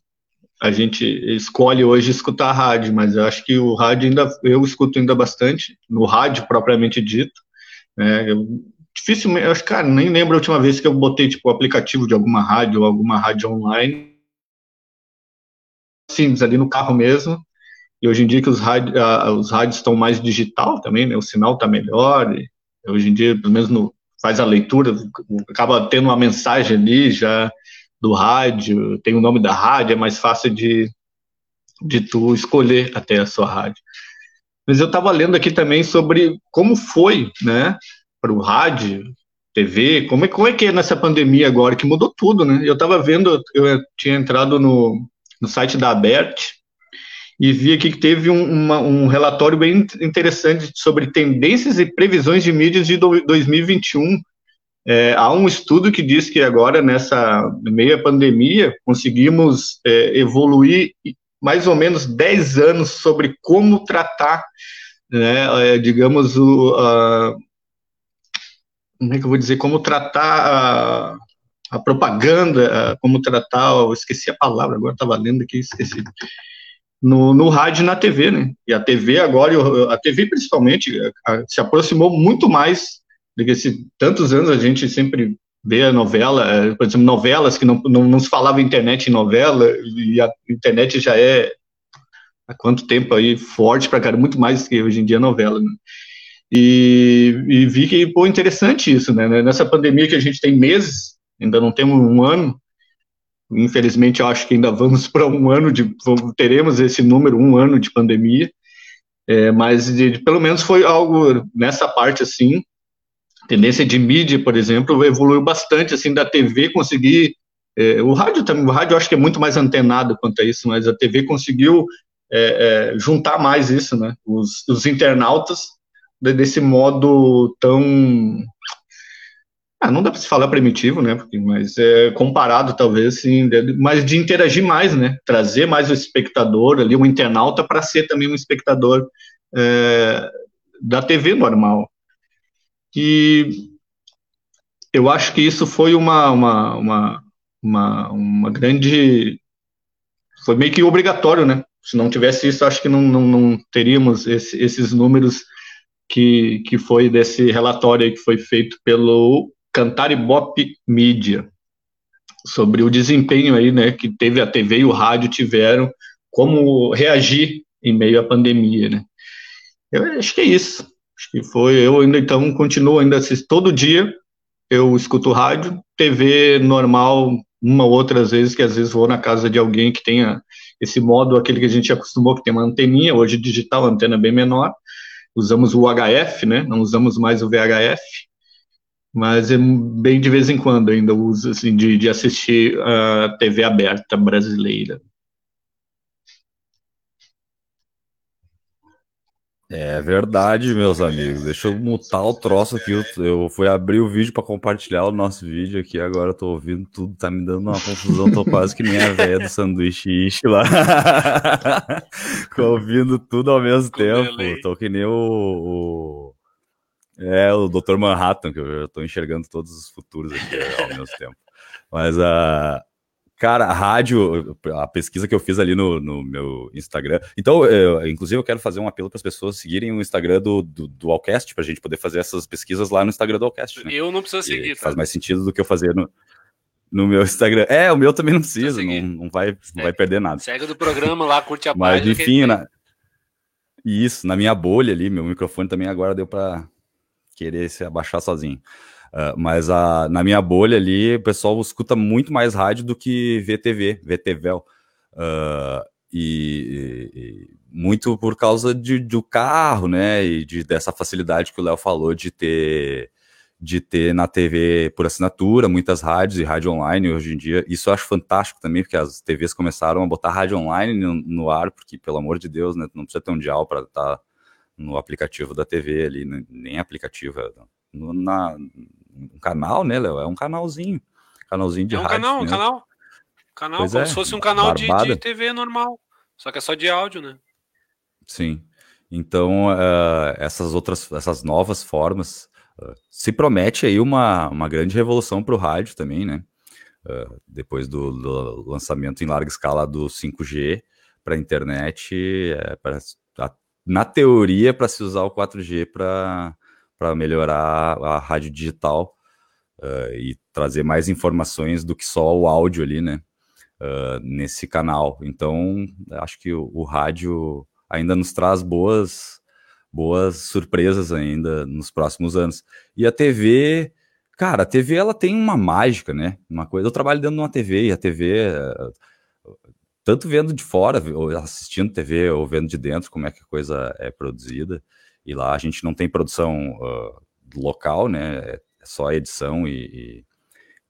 a gente escolhe hoje escutar rádio, mas eu acho que o rádio ainda eu escuto ainda bastante no rádio propriamente dito. Né? Eu, dificilmente, eu acho, cara, nem lembro a última vez que eu botei tipo o aplicativo de alguma rádio ou alguma rádio online. Simples ali no carro mesmo. E hoje em dia que os rádios, os rádios estão mais digital também, né? O sinal está melhor. hoje em dia, pelo menos no, faz a leitura, acaba tendo uma mensagem ali já do rádio, tem o nome da rádio, é mais fácil de, de tu escolher até a sua rádio. Mas eu estava lendo aqui também sobre como foi, né, para o rádio, TV, como é, como é que é nessa pandemia agora, que mudou tudo, né? Eu estava vendo, eu tinha entrado no, no site da Abert e vi aqui que teve um, uma, um relatório bem interessante sobre tendências e previsões de mídias de 2021 é, há um estudo que diz que agora, nessa meia pandemia, conseguimos é, evoluir mais ou menos 10 anos sobre como tratar, né, é, digamos, o, a, como é que eu vou dizer, como tratar a, a propaganda, a, como tratar, eu esqueci a palavra, agora estava lendo aqui, esqueci, no, no rádio e na TV, né, e a TV agora, a TV principalmente, se aproximou muito mais porque se tantos anos a gente sempre vê a novela, é, por exemplo, novelas que não, não, não se falava internet em novela, e a internet já é há quanto tempo aí forte para cara, muito mais que hoje em dia novela, né? E, e, vi que, pô, interessante isso, né? Nessa pandemia que a gente tem meses, ainda não temos um ano, infelizmente eu acho que ainda vamos para um ano de, teremos esse número, um ano de pandemia, é, mas de, pelo menos foi algo nessa parte assim, tendência de mídia, por exemplo, evoluiu bastante, assim, da TV conseguir, é, o rádio também, o rádio acho que é muito mais antenado quanto a isso, mas a TV conseguiu é, é, juntar mais isso, né, os, os internautas desse modo tão ah, não dá para se falar primitivo, né? Porque, mas é comparado, talvez, sim, mas de interagir mais, né? Trazer mais o espectador ali, o internauta, para ser também um espectador é, da TV normal. E eu acho que isso foi uma, uma, uma, uma, uma grande. Foi meio que obrigatório, né? Se não tivesse isso, acho que não, não, não teríamos esse, esses números que, que foi desse relatório que foi feito pelo Cantar Bop Media. sobre o desempenho aí, né, que teve a TV e o rádio tiveram, como reagir em meio à pandemia, né. Eu acho que é isso. Acho que foi. Eu ainda então continuo ainda assisto todo dia. Eu escuto rádio, TV normal, uma ou outras vezes que às vezes vou na casa de alguém que tenha esse modo, aquele que a gente acostumou, que tem uma anteninha, hoje digital, antena bem menor. Usamos o HF, né? Não usamos mais o VHF mas é bem de vez em quando ainda uso assim de, de assistir a TV aberta brasileira. É verdade, meus amigos. Deixa eu mutar o troço aqui. Eu, fui abrir o vídeo para compartilhar o nosso vídeo aqui. Agora eu tô ouvindo tudo, tá me dando uma confusão. Tô quase que nem a velha do sanduíche ishi lá. ouvindo tudo ao mesmo tempo. Tô que nem o, o é, o Dr. Manhattan, que eu estou enxergando todos os futuros aqui ao mesmo tempo. Mas a. Uh, cara, a rádio, a pesquisa que eu fiz ali no, no meu Instagram. Então, eu, inclusive, eu quero fazer um apelo para as pessoas seguirem o Instagram do, do, do Allcast, para a gente poder fazer essas pesquisas lá no Instagram do Allcast. Né? Eu não preciso seguir. Tá? Faz mais sentido do que eu fazer no, no meu Instagram. É, o meu também não precisa, não, não, vai, não vai perder nada. Segue do programa lá, curte a Mas, página. Mas, enfim, na... isso, na minha bolha ali, meu microfone também agora deu para querer se abaixar sozinho. Uh, mas a, na minha bolha ali, o pessoal escuta muito mais rádio do que VTV, VTVL. Uh, e, e, muito por causa de, do carro, né? E de, dessa facilidade que o Léo falou de ter de ter na TV por assinatura, muitas rádios e rádio online hoje em dia. Isso eu acho fantástico também, porque as TVs começaram a botar rádio online no, no ar, porque, pelo amor de Deus, né, não precisa ter um dial para estar tá no aplicativo da TV ali, nem aplicativo, é na, um canal, né, Léo? É um canalzinho. Canalzinho de é um rádio. Canal, um canal, canal. Pois como é, se fosse um canal de, de, TV normal. Só que é só de áudio, né? Sim. Então, uh, essas outras, essas novas formas, uh, se promete aí uma, uma grande revolução para o rádio também, né? Uh, depois do, do, lançamento em larga escala do 5G para a internet, é, para na teoria, para se usar o 4G para melhorar a rádio digital uh, e trazer mais informações do que só o áudio ali, né? Uh, nesse canal. Então, acho que o, o, rádio ainda nos traz boas, boas surpresas ainda nos próximos anos. E a TV, cara, a TV ela tem uma mágica, né? Uma coisa. Eu trabalho dentro de uma TV e a TV tanto vendo de fora, ou assistindo TV, ou vendo de dentro como é que a coisa é produzida. E lá a gente não tem produção uh, local, né? É só edição e,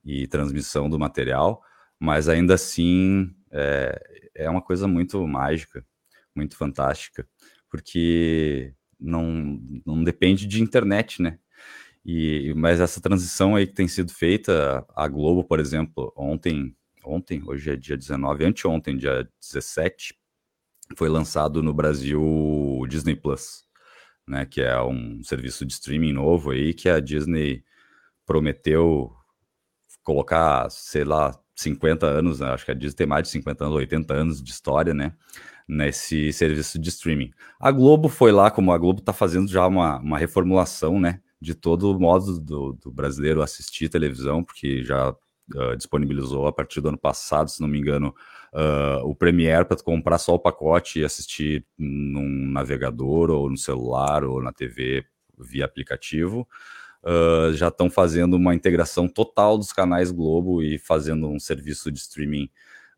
e, e, transmissão do material, mas ainda assim é, é uma coisa muito mágica, muito fantástica, porque não, não depende de internet, né? E, mas essa transição aí que tem sido feita, a Globo, por exemplo, ontem ontem, hoje é dia 19, anteontem, dia 17, foi lançado no Brasil o Disney Plus, né, que é um serviço de streaming novo aí que a Disney prometeu colocar, sei lá, 50 anos, né, acho que a Disney tem mais de 50 anos, 80 anos de história, né, nesse serviço de streaming. A Globo foi lá, como a Globo está fazendo já uma, uma reformulação, né, de todo o modo do, do brasileiro assistir televisão, porque já uh, disponibilizou a partir do ano passado, se não me engano, uh, o Premiere para comprar só o pacote e assistir num navegador ou no celular ou na TV via aplicativo. Uh, já estão fazendo uma integração total dos canais Globo e fazendo um serviço de streaming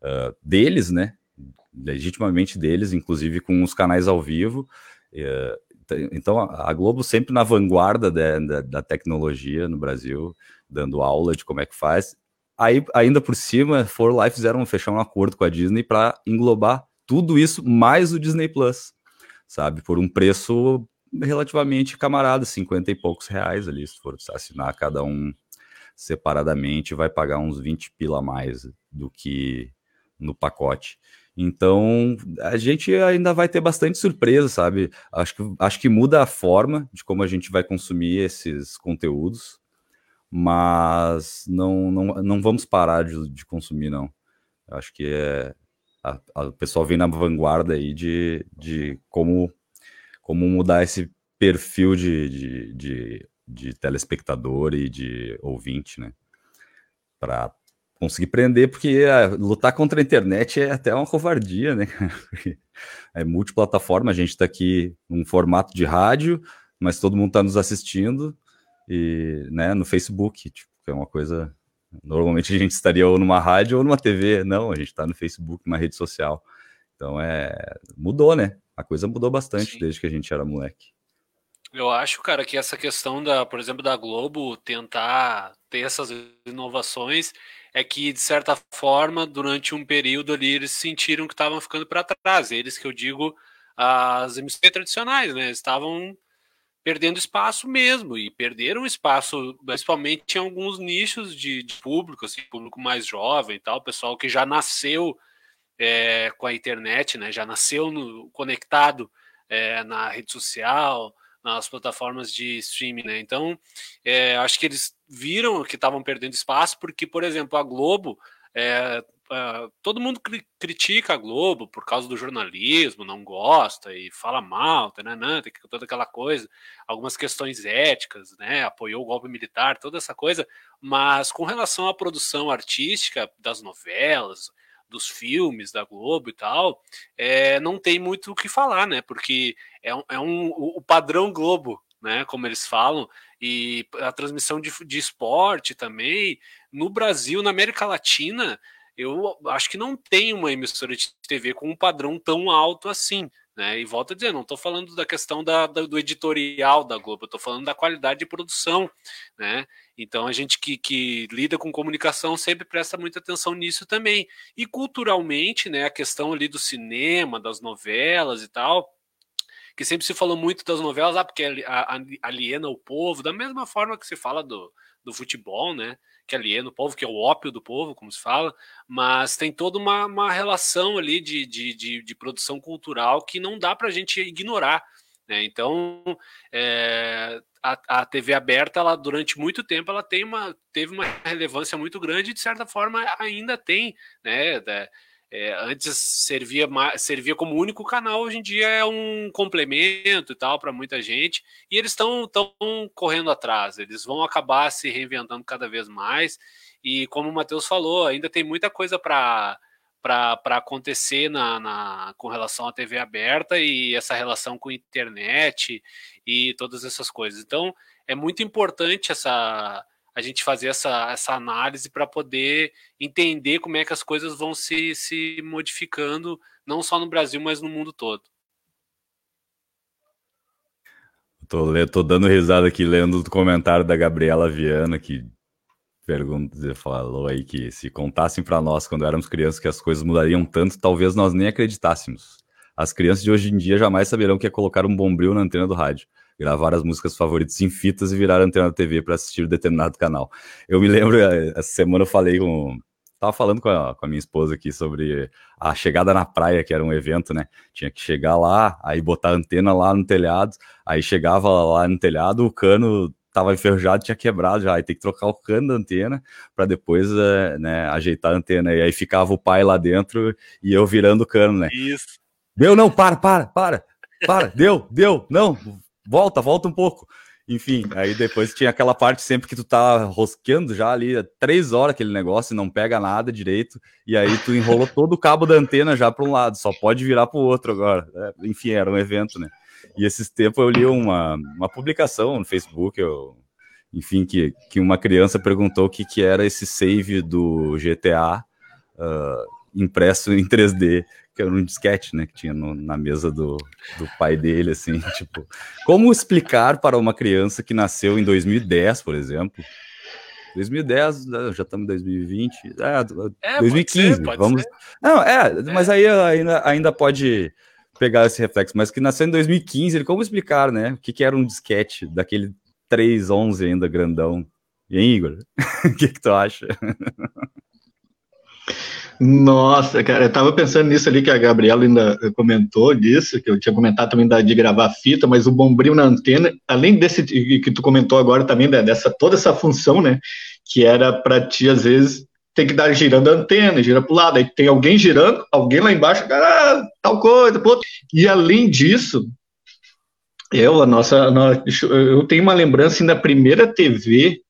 uh, deles, né? Legitimamente deles, inclusive com os canais ao vivo. Uh, então a Globo sempre na vanguarda de, de, da tecnologia no Brasil, dando aula de como é que faz. Aí, ainda por cima, For Life fizeram fechar um acordo com a Disney para englobar tudo isso mais o Disney Plus, sabe? Por um preço relativamente camarada, 50 e poucos reais ali. Se for assinar cada um separadamente, vai pagar uns 20 pila a mais do que no pacote. Então, a gente ainda vai ter bastante surpresa, sabe? Acho que, acho que muda a forma de como a gente vai consumir esses conteúdos mas não, não, não vamos parar de, de consumir, não. Acho que é, a, a, o pessoal vem na vanguarda aí de, de como, como mudar esse perfil de, de, de, de telespectador e de ouvinte, né? Para conseguir prender, porque ah, lutar contra a internet é até uma covardia, né? é multiplataforma, a gente está aqui num formato de rádio, mas todo mundo está nos assistindo e, né, no Facebook, tipo, é uma coisa. Normalmente a gente estaria ou numa rádio ou numa TV, não, a gente está no Facebook, numa rede social. Então é mudou, né? A coisa mudou bastante Sim. desde que a gente era moleque. Eu acho, cara, que essa questão da, por exemplo, da Globo tentar ter essas inovações é que, de certa forma, durante um período ali, eles sentiram que estavam ficando para trás. Eles que eu digo, as emissoras tradicionais, né? Estavam perdendo espaço mesmo, e perderam espaço, principalmente em alguns nichos de, de público, assim, público mais jovem e tal, pessoal que já nasceu é, com a internet, né? Já nasceu no, conectado é, na rede social, nas plataformas de streaming, né? Então, é, acho que eles viram que estavam perdendo espaço, porque, por exemplo, a Globo, é, todo mundo cri critica a Globo por causa do jornalismo, não gosta e fala mal, né, tem toda aquela coisa, algumas questões éticas, né? Apoiou o golpe militar, toda essa coisa, mas com relação à produção artística das novelas, dos filmes da Globo e tal, é, não tem muito o que falar, né? Porque é, é um, o padrão Globo, né? Como eles falam, e a transmissão de, de esporte também. No Brasil, na América Latina, eu acho que não tem uma emissora de TV com um padrão tão alto assim. Né? E volto a dizer, não estou falando da questão da, da, do editorial da Globo, estou falando da qualidade de produção. Né? Então a gente que, que lida com comunicação sempre presta muita atenção nisso também. E culturalmente, né, a questão ali do cinema, das novelas e tal, que sempre se falou muito das novelas, ah, porque aliena o povo, da mesma forma que se fala do, do futebol, né? Que aliena o povo, que é o ópio do povo, como se fala, mas tem toda uma, uma relação ali de, de, de, de produção cultural que não dá para a gente ignorar. Né? Então, é, a, a, TV aberta, ela, durante muito tempo, ela tem uma, teve uma relevância muito grande e, de certa forma, ainda tem. Né? É, antes servia, servia como único canal, hoje em dia é um complemento e tal para muita gente. E eles estão correndo atrás, eles vão acabar se reinventando cada vez mais. E como o Matheus falou, ainda tem muita coisa para acontecer na, na, com relação à TV aberta e essa relação com a internet e todas essas coisas. Então, é muito importante essa a gente fazer essa, essa análise para poder entender como é que as coisas vão se, se modificando, não só no Brasil, mas no mundo todo. Tô, tô dando risada aqui lendo o comentário da Gabriela Viana, que pergunta, falou aí que se contassem para nós quando éramos crianças que as coisas mudariam tanto, talvez nós nem acreditássemos. As crianças de hoje em dia jamais saberão que é colocar um bombril na antena do rádio gravar as músicas favoritas em fitas e virar antena da TV para assistir determinado canal. Eu me lembro, eh, essa semana eu falei com. Tava falando com a, com a minha esposa aqui sobre a chegada na praia, que era um evento, né? Tinha que chegar lá, aí botar a antena lá no telhado, aí chegava lá no telhado, o cano tava enferrujado, tinha quebrado já, aí tem que trocar o cano da antena para depois é, né, ajeitar a antena. E aí ficava o pai lá dentro e eu virando o cano, né? Isso. Deu, não, para, para, para, para, deu, deu, não, volta, volta um pouco. Enfim, aí depois tinha aquela parte sempre que tu tá rosqueando já ali, três horas aquele negócio não pega nada direito, e aí tu enrolou todo o cabo da antena já para um lado, só pode virar para o outro agora. É, enfim, era um evento, né? E esses tempos eu li uma, uma publicação no Facebook, eu, enfim, que, que uma criança perguntou o que, que era esse save do GTA uh, ah, impresso em 3D que era um disquete, né, que tinha no, na mesa do, do pai dele, assim, tipo, como explicar para uma criança que nasceu em 2010, por exemplo, 2010, né, já estamos em 2020, é, é 2015, pode ser, vamos... Ser. Não, é, é, mas aí ainda, ainda pode pegar esse reflexo, mas que nasceu em 2015, ele como explicar, né, o que, que era um disquete daquele 311 ainda grandão, e aí, Igor, o que que tu acha? Nossa, cara, eu tava pensando nisso ali que a Gabriela ainda comentou disso, que eu tinha comentado também da, de gravar fita, mas o bombril na antena, além desse que tu comentou agora também, dessa toda essa função, né, que era para ti, às vezes, ter que dar girando a antena, gira pro lado, aí tem alguém girando, alguém lá embaixo, ah, tal coisa, pô. e além disso, eu, a nossa, eu tenho uma lembrança assim, da primeira TV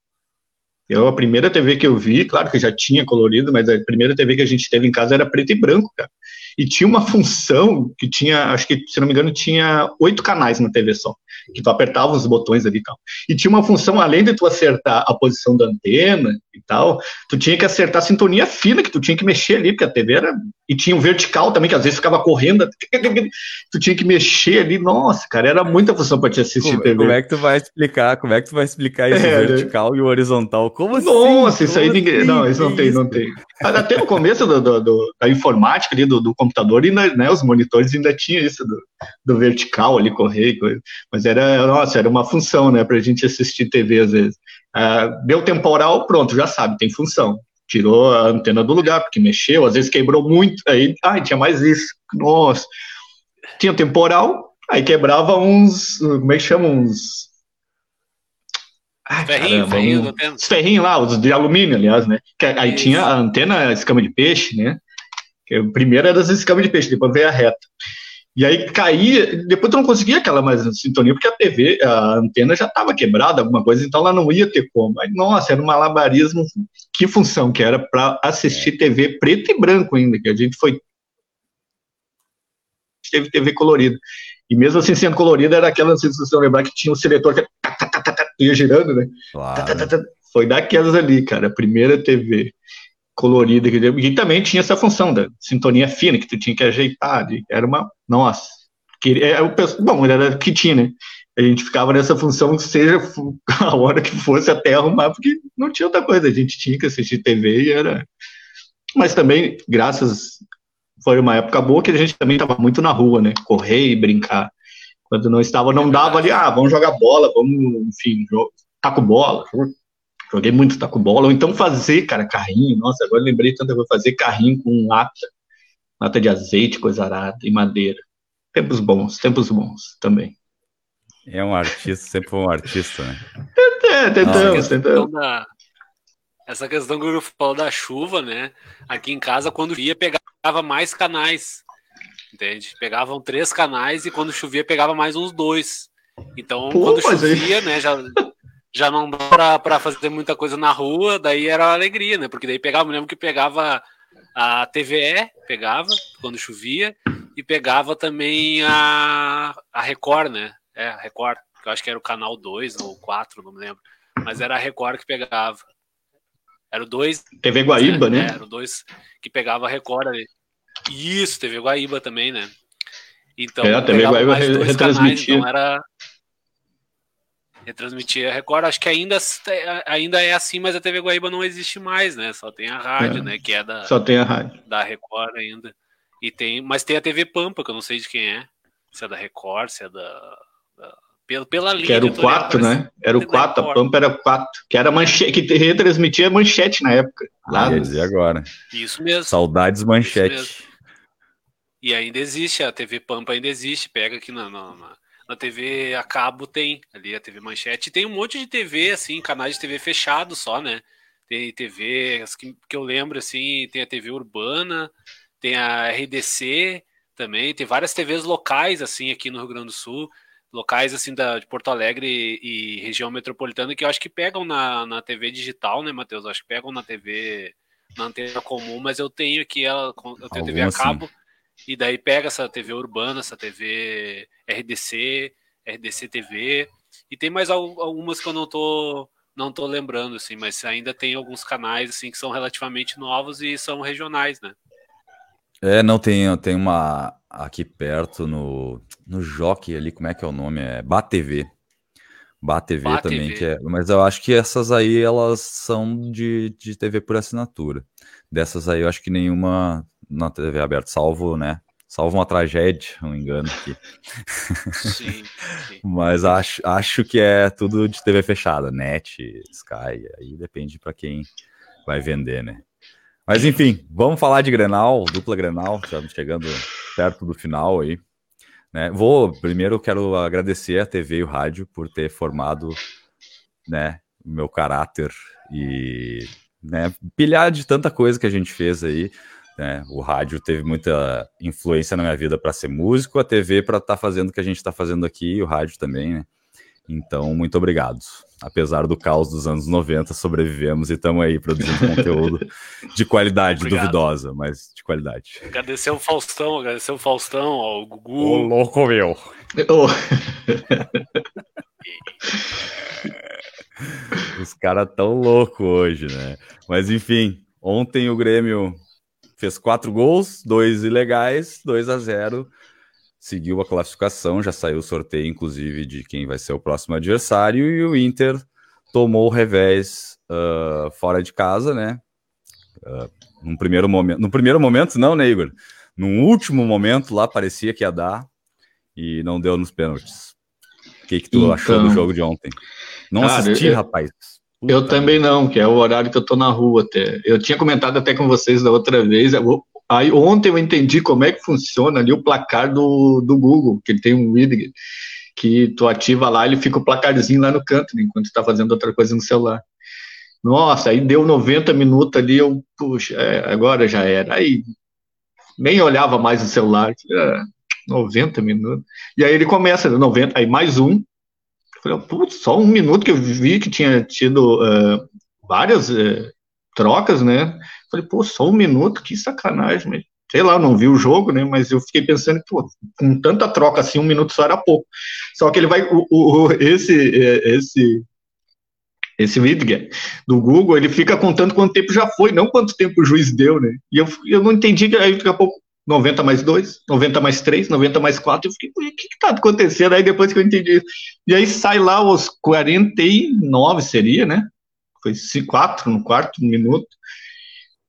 Eu, a primeira TV que eu vi, claro que já tinha colorido, mas a primeira TV que a gente teve em casa era preto e branco, cara. E tinha uma função que tinha, acho que, se não me engano, tinha oito canais na TV só que tu apertava os botões ali e tal. E tinha uma função, além de tu acertar a posição da antena e tal, tu tinha que acertar a sintonia fina, que tu tinha que mexer ali, porque a TV era. E tinha o um vertical também, que às vezes ficava correndo, tu tinha que mexer ali. Nossa, cara, era muita função para te assistir como, TV. Como é que tu vai explicar? Como é que tu vai explicar isso é, vertical né? e horizontal? Como assim? Nossa, isso aí ninguém. Assim? Não, isso não tem, não tem. Até no começo do, do, do, da informática ali, do, do computador, ainda, né, os monitores ainda tinha isso do, vertical ali, correr, mas era, nossa, era uma função, né, para a gente assistir TV às vezes. Uh, deu temporal, pronto, já sabe, tem função. Tirou a antena do lugar, porque mexeu, às vezes quebrou muito, aí, ai, tinha mais isso, nossa. Tinha temporal, aí quebrava uns, como é que chama, uns... Ai, ferrinho, caramba, ferrinho, um, os ferrinhos lá, os de alumínio, aliás, né? Que, aí isso. tinha a antena escama de peixe, né? Que primeiro era as escamas de peixe, depois veio a reta. E aí caía, depois tu não conseguia aquela mais sintonia, porque a TV, a antena já estava quebrada, alguma coisa, então ela não ia ter como. Aí, nossa, era um malabarismo. Que função que era para assistir TV preto e branco ainda, que a gente foi. Teve TV colorida. E mesmo assim, sendo colorida, era aquela, não sei se vocês lembrar, que tinha o seletor que ia girando, né? Claro. Foi daquelas ali, cara, a primeira TV colorida, e também tinha essa função da sintonia fina, que tu tinha que ajeitar, era uma, nossa, que, é, bom, era que tinha, né, a gente ficava nessa função, seja a hora que fosse até arrumar, porque não tinha outra coisa, a gente tinha que assistir TV e era, mas também, graças, foi uma época boa que a gente também estava muito na rua, né, correr e brincar, quando não estava, não dava ali, ah, vamos jogar bola, vamos, enfim, taco bola, Joguei muito taco bola, ou então fazer, cara, carrinho. Nossa, agora lembrei tanto, eu vou fazer carrinho com lata, lata de azeite, coisa arada e madeira. Tempos bons, tempos bons também. É um artista, sempre foi um artista, né? É, tentamos, tentamos. Da, essa questão que eu falou da chuva, né? Aqui em casa, quando via, pegava mais canais. Entende? Pegavam três canais e quando chovia, pegava mais uns dois. Então, Pô, quando chovia, aí... né? Já, já não dá para fazer muita coisa na rua, daí era alegria, né? Porque daí pegava, me lembro que pegava a TVE, pegava quando chovia, e pegava também a, a Record, né? É, a Record, que eu acho que era o canal 2 ou 4, não me lembro. Mas era a Record que pegava. Era o 2. TV Guaíba, né? né? era o 2 que pegava a Record ali. Isso, TV Guaíba também, né? Então, é, a TV Guaíba retransmitia. Canais, então era retransmitir a Record. Acho que ainda, ainda é assim, mas a TV Guaíba não existe mais, né? Só tem a rádio, é, né? Que é da, só tem a rádio. da Record ainda. E tem, mas tem a TV Pampa, que eu não sei de quem é. Se é da Record, se é da. da pela, pela linha. Que era o 4, né? Era o 4, a Pampa era o 4. Que era manchete, que retransmitia manchete na época. Lá ah, dizer agora. Isso mesmo. Saudades manchete. E ainda existe, a TV Pampa ainda existe. Pega aqui na, na, na TV a cabo tem, ali a TV Manchete. Tem um monte de TV, assim, canais de TV fechado só, né? Tem TV, as que, que eu lembro, assim, tem a TV Urbana, tem a RDC também, tem várias TVs locais, assim, aqui no Rio Grande do Sul, locais, assim, da, de Porto Alegre e, e região metropolitana, que eu acho que pegam na, na TV digital, né, Matheus? Eu acho que pegam na TV, na antena comum, mas eu tenho aqui ela, eu tenho TV a cabo, assim e daí pega essa TV urbana, essa TV RDC, RDC TV, e tem mais algumas que eu não tô não tô lembrando assim, mas ainda tem alguns canais assim que são relativamente novos e são regionais, né? É, não tem, tem uma aqui perto no no Jockey ali, como é que é o nome? É BATV. BATV Bat também, TV. que é, mas eu acho que essas aí elas são de, de TV por assinatura. Dessas aí eu acho que nenhuma na TV aberta, salvo, né? Salvo uma tragédia, um engano aqui. Sim, sim. Mas acho, acho que é tudo de TV fechada, net, Sky, aí depende para quem vai vender, né? Mas enfim, vamos falar de Grenal, dupla Grenal, estamos chegando perto do final aí. Né? Vou, primeiro quero agradecer a TV e o rádio por ter formado né, o meu caráter e né, pilhar de tanta coisa que a gente fez aí. Né? O rádio teve muita influência na minha vida para ser músico, a TV para estar tá fazendo o que a gente está fazendo aqui, e o rádio também, né? Então, muito obrigado. apesar do caos dos anos 90, sobrevivemos e estamos aí produzindo conteúdo de qualidade, Obrigado. duvidosa, mas de qualidade. Agradecer o Faustão, agradecer o Faustão, ao Gugu. Ô, louco meu. Oh. Os caras tão loucos hoje, né? Mas enfim, ontem o Grêmio fez quatro gols, dois ilegais, 2 a 0 seguiu a classificação, já saiu o sorteio, inclusive, de quem vai ser o próximo adversário, e o Inter tomou o revés uh, fora de casa, né? Uh, num primeiro momento, no primeiro momento, não, né, Igor? Num último momento lá parecia que ia dar e não deu nos pênaltis. O que, que tu então, achou do jogo de ontem? Não cara, assisti, eu, rapaz. Eu também não, que é o horário que eu tô na rua até. Eu tinha comentado até com vocês da outra vez. Aí ontem eu entendi como é que funciona ali o placar do, do Google, que ele tem um widget que tu ativa lá, ele fica o placarzinho lá no canto, né, enquanto tu tá fazendo outra coisa no celular. Nossa, aí deu 90 minutos ali, eu, puxa, é, agora já era. Aí nem olhava mais o celular, é, 90 minutos. E aí ele começa, 90, aí mais um. Falei, putz, só um minuto que eu vi que tinha tido uh, várias uh, trocas, né? Falei, pô, só um minuto, que sacanagem, sei lá, não vi o jogo, né? Mas eu fiquei pensando pô, com tanta troca assim, um minuto só era pouco. Só que ele vai, o, o esse, é, esse, esse Widger do Google, ele fica contando quanto tempo já foi, não quanto tempo o juiz deu, né? E eu, eu não entendi aí daqui a pouco 90 mais 2, 90 mais 3, 90 mais 4, eu fiquei, o que que tá acontecendo? Aí depois que eu entendi E aí sai lá os 49, seria, né? Foi 4 no quarto minuto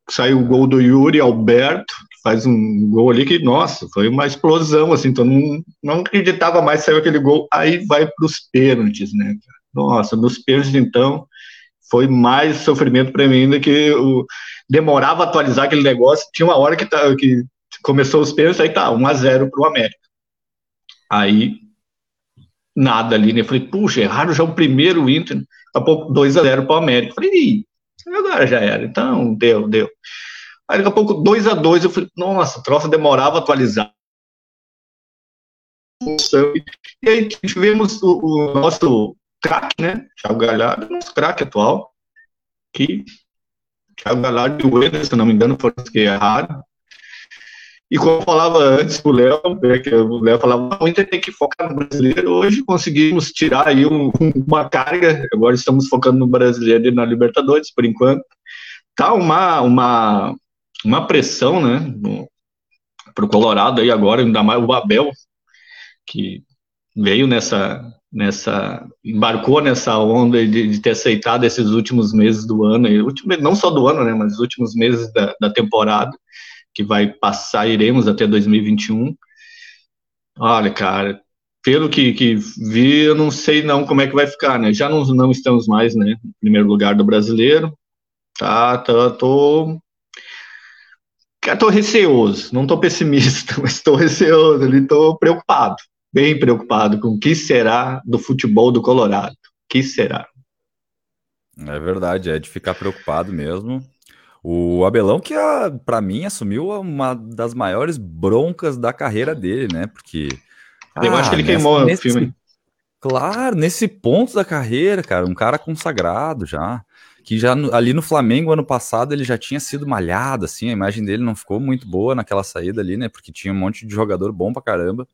saiu o gol do Yuri Alberto, que faz um gol ali que, nossa, foi uma explosão, assim, então não, não acreditava mais saiu aquele gol, aí vai para os pênaltis, né? Nossa, nos pênaltis, então, foi mais sofrimento para mim ainda que o, demorava a atualizar aquele negócio, tinha uma hora que, tá, que começou os pênaltis, aí tá, 1 a 0 para o América. Aí, nada ali, né? Eu falei, puxa, erraram já o primeiro Inter, daqui a pouco 2 a 0 para o América. Falei, Ih, Agora já era. Então, deu, deu. Aí daqui a pouco, 2 a 2 eu falei, nossa, troça demorava a atualizar. E aí tivemos o, o nosso craque, né? Thiago Galhardo, nosso craque atual, que Thiago Galhardo e o Eder, se não me engano, foram os que erraram. E como eu falava antes pro Léo, né, que o Léo falava, o Inter tem que focar no brasileiro. Hoje conseguimos tirar aí um, uma carga, agora estamos focando no brasileiro e na Libertadores, por enquanto. Tá uma, uma, uma pressão, né, pro Colorado aí agora, ainda mais o Abel, que veio nessa, nessa embarcou nessa onda de, de, ter aceitado esses últimos meses do ano, e não só do ano, né, mas os últimos meses da, da temporada que vai passar, iremos até 2021. Olha, cara, pelo que, que vi, eu não sei não como é que vai ficar, né? Já não, não estamos mais, né? No primeiro lugar do brasileiro. Tá, tá, tô. Tô receoso, não tô pessimista, mas tô receoso, ali tô preocupado, bem preocupado com o que será do futebol do Colorado. O que será? É verdade, é de ficar preocupado mesmo. O Abelão, que ah, para mim assumiu uma das maiores broncas da carreira dele, né? Porque. Eu ah, acho que ele nessa, queimou nesse, o filme. Claro, nesse ponto da carreira, cara, um cara consagrado já. Que já ali no Flamengo, ano passado, ele já tinha sido malhado, assim, a imagem dele não ficou muito boa naquela saída ali, né? Porque tinha um monte de jogador bom pra caramba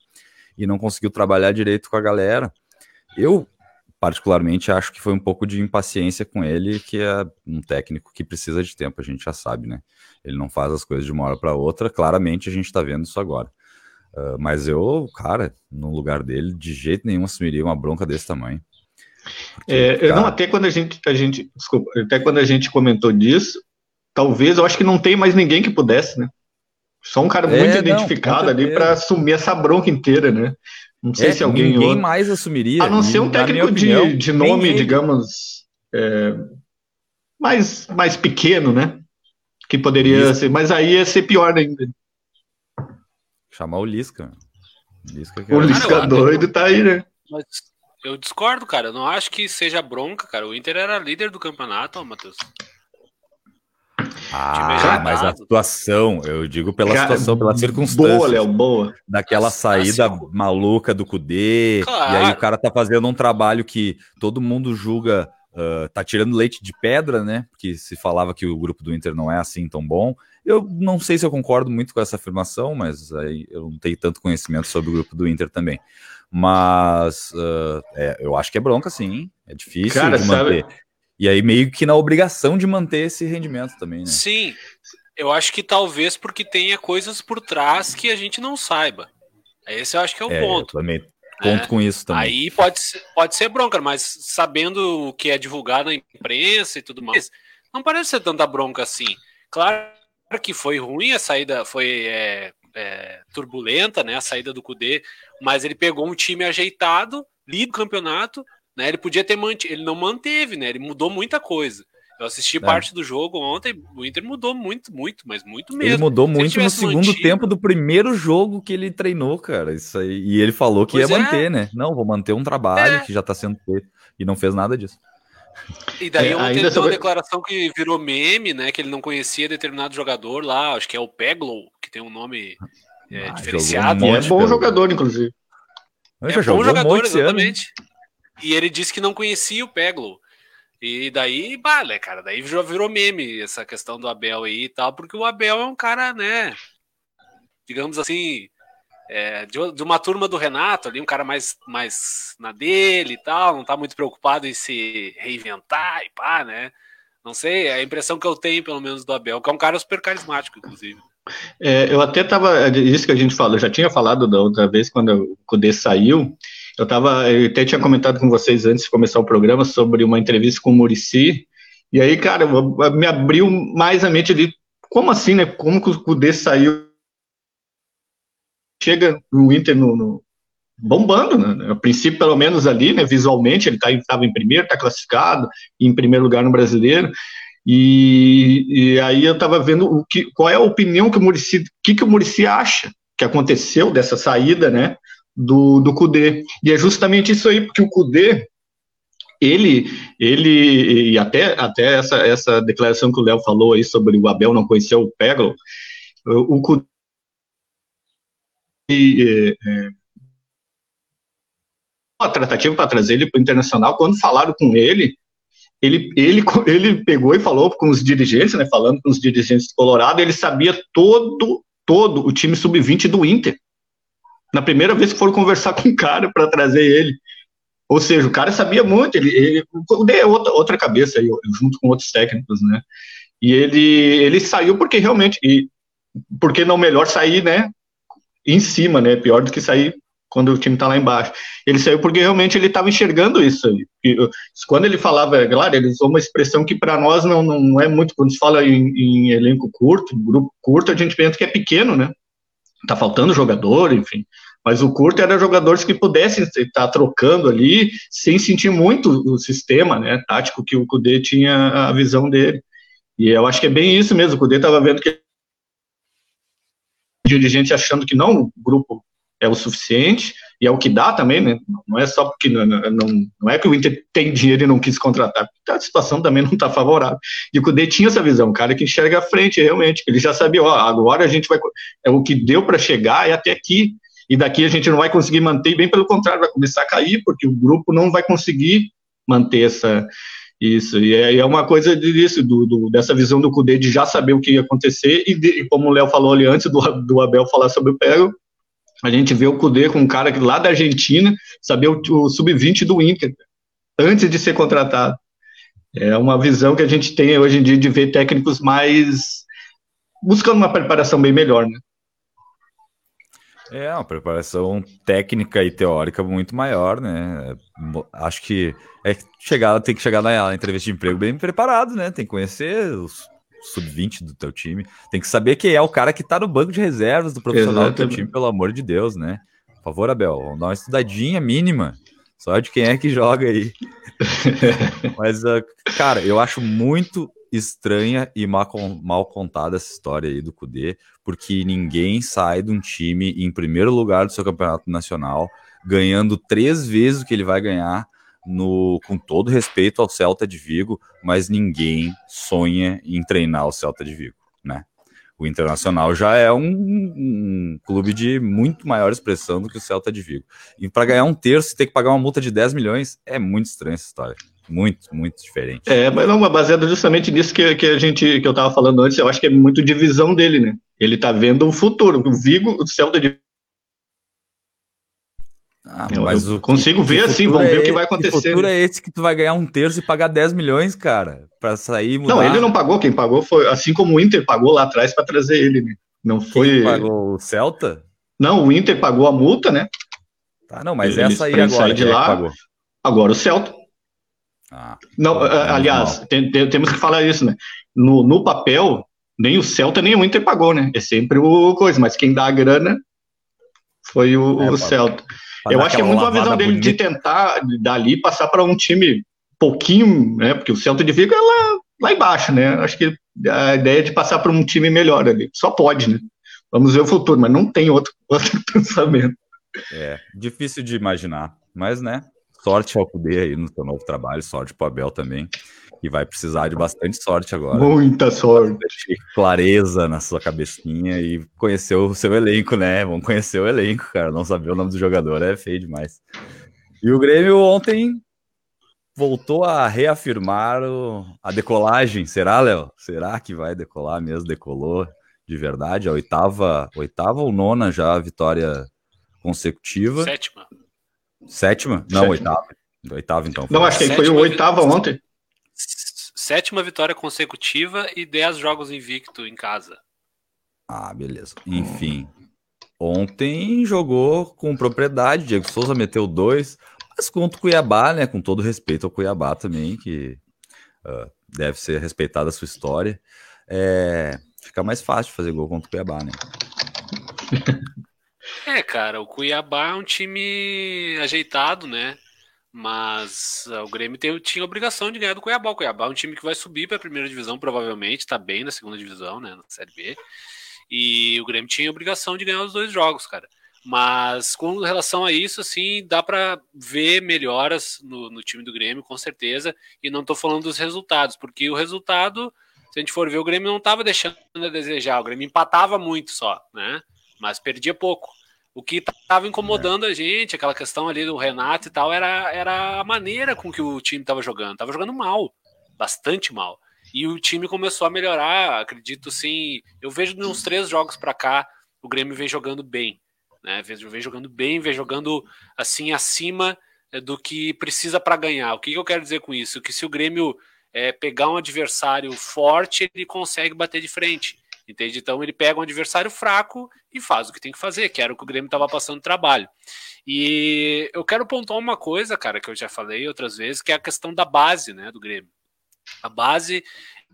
e não conseguiu trabalhar direito com a galera. Eu particularmente acho que foi um pouco de impaciência com ele, que é um técnico que precisa de tempo, a gente já sabe, né? Ele não faz as coisas de uma hora para outra, claramente a gente está vendo isso agora. Uh, mas eu, cara, no lugar dele, de jeito nenhum assumiria uma bronca desse tamanho. Porque, é, cara... Não, até quando a gente, a gente, desculpa, até quando a gente comentou disso, talvez eu acho que não tem mais ninguém que pudesse, né? Só um cara é, muito identificado não, ali para assumir essa bronca inteira, né? Não sei é, se alguém. Ninguém outro... mais assumiria. A não ser um técnico de, de nome, digamos, é, mais, mais pequeno, né? Que poderia Lisca. ser. Mas aí ia ser pior ainda. Chamar o Lisca. Lisca o Lisca cara, doido tá aí, né? Mas eu discordo, cara. Eu não acho que seja bronca, cara. O Inter era líder do campeonato, ó, Matheus. Ah, mas a situação, eu digo pela Cara, situação, pela circunstância. Boa, Léo, boa. Daquela a, saída assim, maluca do Cudê. Claro. E aí o cara tá fazendo um trabalho que todo mundo julga, uh, tá tirando leite de pedra, né? Porque se falava que o grupo do Inter não é assim tão bom. Eu não sei se eu concordo muito com essa afirmação, mas aí eu não tenho tanto conhecimento sobre o grupo do Inter também. Mas uh, é, eu acho que é bronca, sim. É difícil Cara, de manter. Sabe... E aí, meio que na obrigação de manter esse rendimento também, né? Sim. Eu acho que talvez porque tenha coisas por trás que a gente não saiba. Esse eu acho que é o é, ponto. Eu também conto é. com isso também. Aí pode ser, pode ser bronca, mas sabendo o que é divulgado na imprensa e tudo mais, não parece ser tanta bronca assim. Claro que foi ruim a saída, foi é, é, turbulenta, né? A saída do Cudê, mas ele pegou um time ajeitado, líder do campeonato, né? Ele podia ter mantido, ele não manteve, né? Ele mudou muita coisa. Eu assisti é. parte do jogo ontem, o Inter mudou muito, muito, mas muito mesmo. Ele mudou muito no segundo mantido... tempo do primeiro jogo que ele treinou, cara. Isso aí. E ele falou que pois ia é. manter, né? Não, vou manter um trabalho é. que já tá sendo feito. E não fez nada disso. E daí é, ontem ele sobre... uma declaração que virou meme, né? Que ele não conhecia determinado jogador lá, acho que é o Peglow, que tem um nome é, ah, diferenciado. Um é bom jogador, inclusive. É bom jogador, exatamente. E ele disse que não conhecia o Peglo. E daí, vale, cara, daí já virou meme essa questão do Abel aí e tal, porque o Abel é um cara, né, digamos assim, é, de, de, uma turma do Renato ali, um cara mais, mais na dele e tal, não tá muito preocupado em se reinventar e pá, né? Não sei, é a impressão que eu tenho, pelo menos, do Abel, que é um cara super carismático, inclusive. É, eu até tava, isso que a gente falou, eu já tinha falado da outra vez, quando o Cudê saiu, eu tava, eu até tinha comentado com vocês antes de começar o programa sobre uma entrevista com o Murici, e aí, cara, me abriu mais a mente ali, como assim, né? Como que o Cudê saiu? Chega no Inter no, no bombando, né? A princípio, pelo menos ali, né? Visualmente, ele tá, estava em primeiro, está classificado, em primeiro lugar no brasileiro. E, e aí eu estava vendo o que, qual é a opinião que o Murici, que, que o Murici acha que aconteceu dessa saída, né? Do, do Kudê. E é justamente isso aí, porque o Kudê, ele, ele e até, até essa, essa declaração que o Léo falou aí sobre o Abel não conhecer o Peglo, o Kudê é, é, a tratativa para trazer ele para o Internacional, quando falaram com ele, ele, ele, ele pegou e falou com os dirigentes, né, falando com os dirigentes do Colorado, ele sabia todo, todo o time sub-20 do Inter na primeira vez que foram conversar com o cara para trazer ele. Ou seja, o cara sabia muito, ele, ele é outra, outra cabeça aí, junto com outros técnicos, né? E ele, ele saiu porque realmente, e porque não melhor sair, né, em cima, né? Pior do que sair quando o time está lá embaixo. Ele saiu porque realmente ele estava enxergando isso quando ele falava, é claro, ele usou uma expressão que para nós não, não é muito, quando se fala em, em, elenco curto, grupo curto, a gente pensa que é pequeno, né? Tá faltando jogador, enfim. Mas o curto era jogadores que pudessem estar trocando ali sem sentir muito o sistema né, tático que o Cudê tinha a visão dele. E eu acho que é bem isso mesmo. O Cudê estava vendo que dirigente achando que não o grupo é o suficiente e é o que dá também, né? Não é só porque não, não, não é que o Inter tem dinheiro e não quis contratar, a situação também não está favorável. E o Cudê tinha essa visão, o cara que enxerga a frente realmente, ele já sabia, ó, agora a gente vai é o que deu para chegar é até aqui e daqui a gente não vai conseguir manter, bem pelo contrário, vai começar a cair, porque o grupo não vai conseguir manter essa, isso, e é, é uma coisa disso, do, do, dessa visão do Cudê de já saber o que ia acontecer, e, de, e como o Léo falou ali antes do, do Abel falar sobre o Pego, a gente vê o Cudê com um cara lá da Argentina, saber o, o sub-20 do Inter, antes de ser contratado. É uma visão que a gente tem hoje em dia de ver técnicos mais buscando uma preparação bem melhor, né? É, uma preparação técnica e teórica muito maior, né? Acho que é chegar, tem que chegar na entrevista de emprego bem preparado, né? Tem que conhecer os sub-20 do teu time, tem que saber quem é o cara que tá no banco de reservas do profissional Exatamente. do teu time, pelo amor de Deus, né? Por favor, Abel, vamos dar uma estudadinha mínima, só de quem é que joga aí. Mas, uh, cara, eu acho muito estranha e mal, mal contada essa história aí do Cudê, porque ninguém sai de um time em primeiro lugar do seu campeonato nacional, ganhando três vezes o que ele vai ganhar no, com todo respeito ao Celta de Vigo, mas ninguém sonha em treinar o Celta de Vigo, né? O Internacional já é um, um, clube de muito maior expressão do que o Celta de Vigo. E para ganhar um terço, ter que pagar uma multa de 10 milhões é muito estranha essa história. Muito, muito diferente. É, mas não, baseado justamente nisso que, que a gente que eu estava falando antes, eu acho que é muito divisão dele, né? Ele está vendo o futuro. O Vigo, o Celta de ah, mas eu consigo ver assim, vamos ver é, o que vai acontecer. O futuro é esse que tu vai ganhar um terço e pagar 10 milhões, cara, para sair mudar. Não, ele não pagou, quem pagou foi assim como o Inter pagou lá atrás para trazer ele, né? Não foi. Quem pagou o Celta? Não, o Inter pagou a multa, né? Tá, não, mas essa aí agora de é lá. Agora o Celta. Ah, não, aliás, tem, tem, temos que falar isso, né? No, no papel, nem o Celta nem o Inter pagou, né? É sempre o coisa, mas quem dá a grana foi o, é, o Celta. Eu acho que é muito uma visão dele bonita. de tentar dali passar para um time pouquinho, né? Porque o Celta de Vigo é lá, lá embaixo, né? Acho que a ideia é de passar para um time melhor ali. Só pode, né? Vamos ver o futuro, mas não tem outro, outro pensamento. É, difícil de imaginar, mas né? Sorte ao poder aí no seu novo trabalho, sorte para o Abel também e vai precisar de bastante sorte agora. Muita sorte. Clareza na sua cabecinha e conhecer o seu elenco, né? Vamos conhecer o elenco, cara. Não saber o nome do jogador é feio demais. E o Grêmio ontem voltou a reafirmar o, a decolagem. Será, Léo? Será que vai decolar mesmo? Decolou de verdade? A oitava, oitava ou nona já vitória consecutiva? Sétima. Sétima? Não, Sétima. oitava. Oitava, então. Não, acho que foi o oitava ontem sétima vitória consecutiva e 10 jogos invicto em casa. Ah, beleza. Enfim. Ontem jogou com propriedade, Diego Souza meteu dois, mas contra o Cuiabá, né? Com todo respeito ao Cuiabá também, que uh, deve ser respeitada a sua história. É, fica mais fácil fazer gol contra o Cuiabá, né? É, cara, o Cuiabá é um time ajeitado, né? Mas uh, o Grêmio tem, tinha obrigação de ganhar do Cuiabá. O Cuiabá é um time que vai subir para a primeira divisão, provavelmente, está bem na segunda divisão, né, na Série B. E o Grêmio tinha obrigação de ganhar os dois jogos, cara. Mas com relação a isso, assim, dá para ver melhoras no, no, time do Grêmio, com certeza. E não estou falando dos resultados, porque o resultado, se a gente for ver, o Grêmio não estava deixando a desejar. O Grêmio empatava muito só, né? Mas perdia pouco. O que estava incomodando é. a gente, aquela questão ali do Renato e tal, era, era a maneira com que o time estava jogando. Tava jogando mal, bastante mal. E o time começou a melhorar, acredito sim. Eu vejo nos três jogos para cá, o Grêmio vem jogando bem. Né? Vem, vem jogando bem, vem jogando assim acima é, do que precisa para ganhar. O que, que, eu quero dizer com isso? Que se o Grêmio é, pegar um adversário forte, ele consegue bater de frente. Entende? Então ele pega um adversário fraco e faz o que tem que fazer, que era o que o Grêmio estava passando trabalho. E eu quero pontuar uma coisa, cara, que eu já falei outras vezes, que é a questão da base, né, do Grêmio. A base,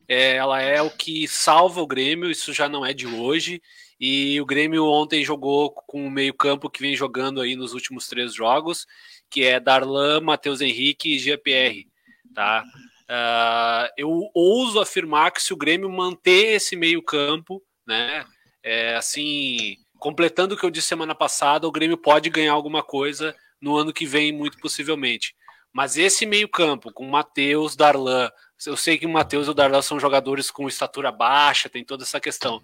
é, ela é o que salva o Grêmio, isso já não é de hoje. E o Grêmio ontem jogou com o meio-campo que vem jogando aí nos últimos três jogos, que é Darlan, Matheus Henrique e GPR, tá? Uh, eu ouso afirmar que se o Grêmio manter esse meio-campo, né, é, assim, completando o que eu disse semana passada, o Grêmio pode ganhar alguma coisa no ano que vem, muito possivelmente. Mas esse meio-campo, com Matheus, Darlan, eu sei que o Matheus e o Darlan são jogadores com estatura baixa, tem toda essa questão.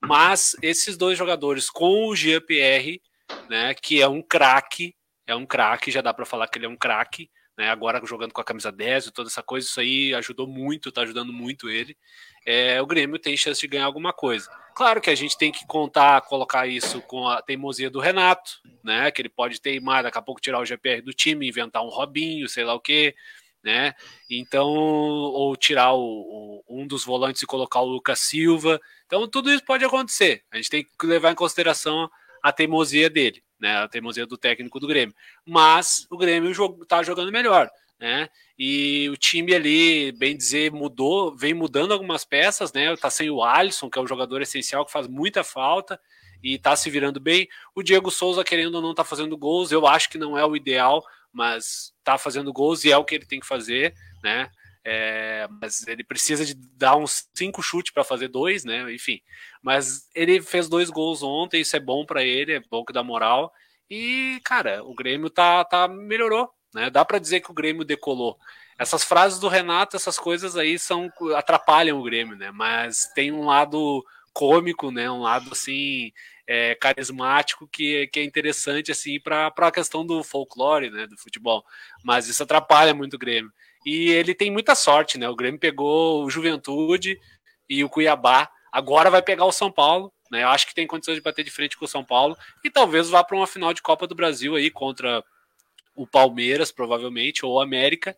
Mas esses dois jogadores com o GPR, né, que é um craque, é um craque, já dá para falar que ele é um craque, né? Agora jogando com a camisa 10 e toda essa coisa, isso aí ajudou muito, tá ajudando muito ele. É, o Grêmio tem chance de ganhar alguma coisa. Claro que a gente tem que contar, colocar isso com a teimosia do Renato, né? Que ele pode teimar, daqui a pouco tirar o GPR do time, inventar um Robinho, sei lá o quê, né? Então, ou tirar o, o, um dos volantes e colocar o Lucas Silva. Então, tudo isso pode acontecer. A gente tem que levar em consideração a teimosia dele né? A teimosia do técnico do Grêmio. Mas o Grêmio está jogando melhor, né? E o time ali, bem dizer, mudou, vem mudando algumas peças, né? Tá sem o Alisson, que é um jogador essencial que faz muita falta e tá se virando bem. O Diego Souza, querendo ou não, tá fazendo gols. Eu acho que não é o ideal, mas tá fazendo gols e é o que ele tem que fazer, né? É, mas ele precisa de dar uns cinco chutes para fazer dois, né? Enfim, mas ele fez dois gols ontem, isso é bom para ele, é bom que dá moral. E, cara, o Grêmio tá, tá melhorou, né? Dá para dizer que o Grêmio decolou. Essas frases do Renato, essas coisas aí são atrapalham o Grêmio, né? Mas tem um lado cômico, né? Um lado assim é, carismático que, que é interessante assim para a questão do folclore, né? Do futebol. Mas isso atrapalha muito o Grêmio. E ele tem muita sorte, né? O Grêmio pegou o Juventude e o Cuiabá. Agora vai pegar o São Paulo, né? Eu acho que tem condições de bater de frente com o São Paulo e talvez vá para uma final de Copa do Brasil aí contra o Palmeiras, provavelmente, ou o América.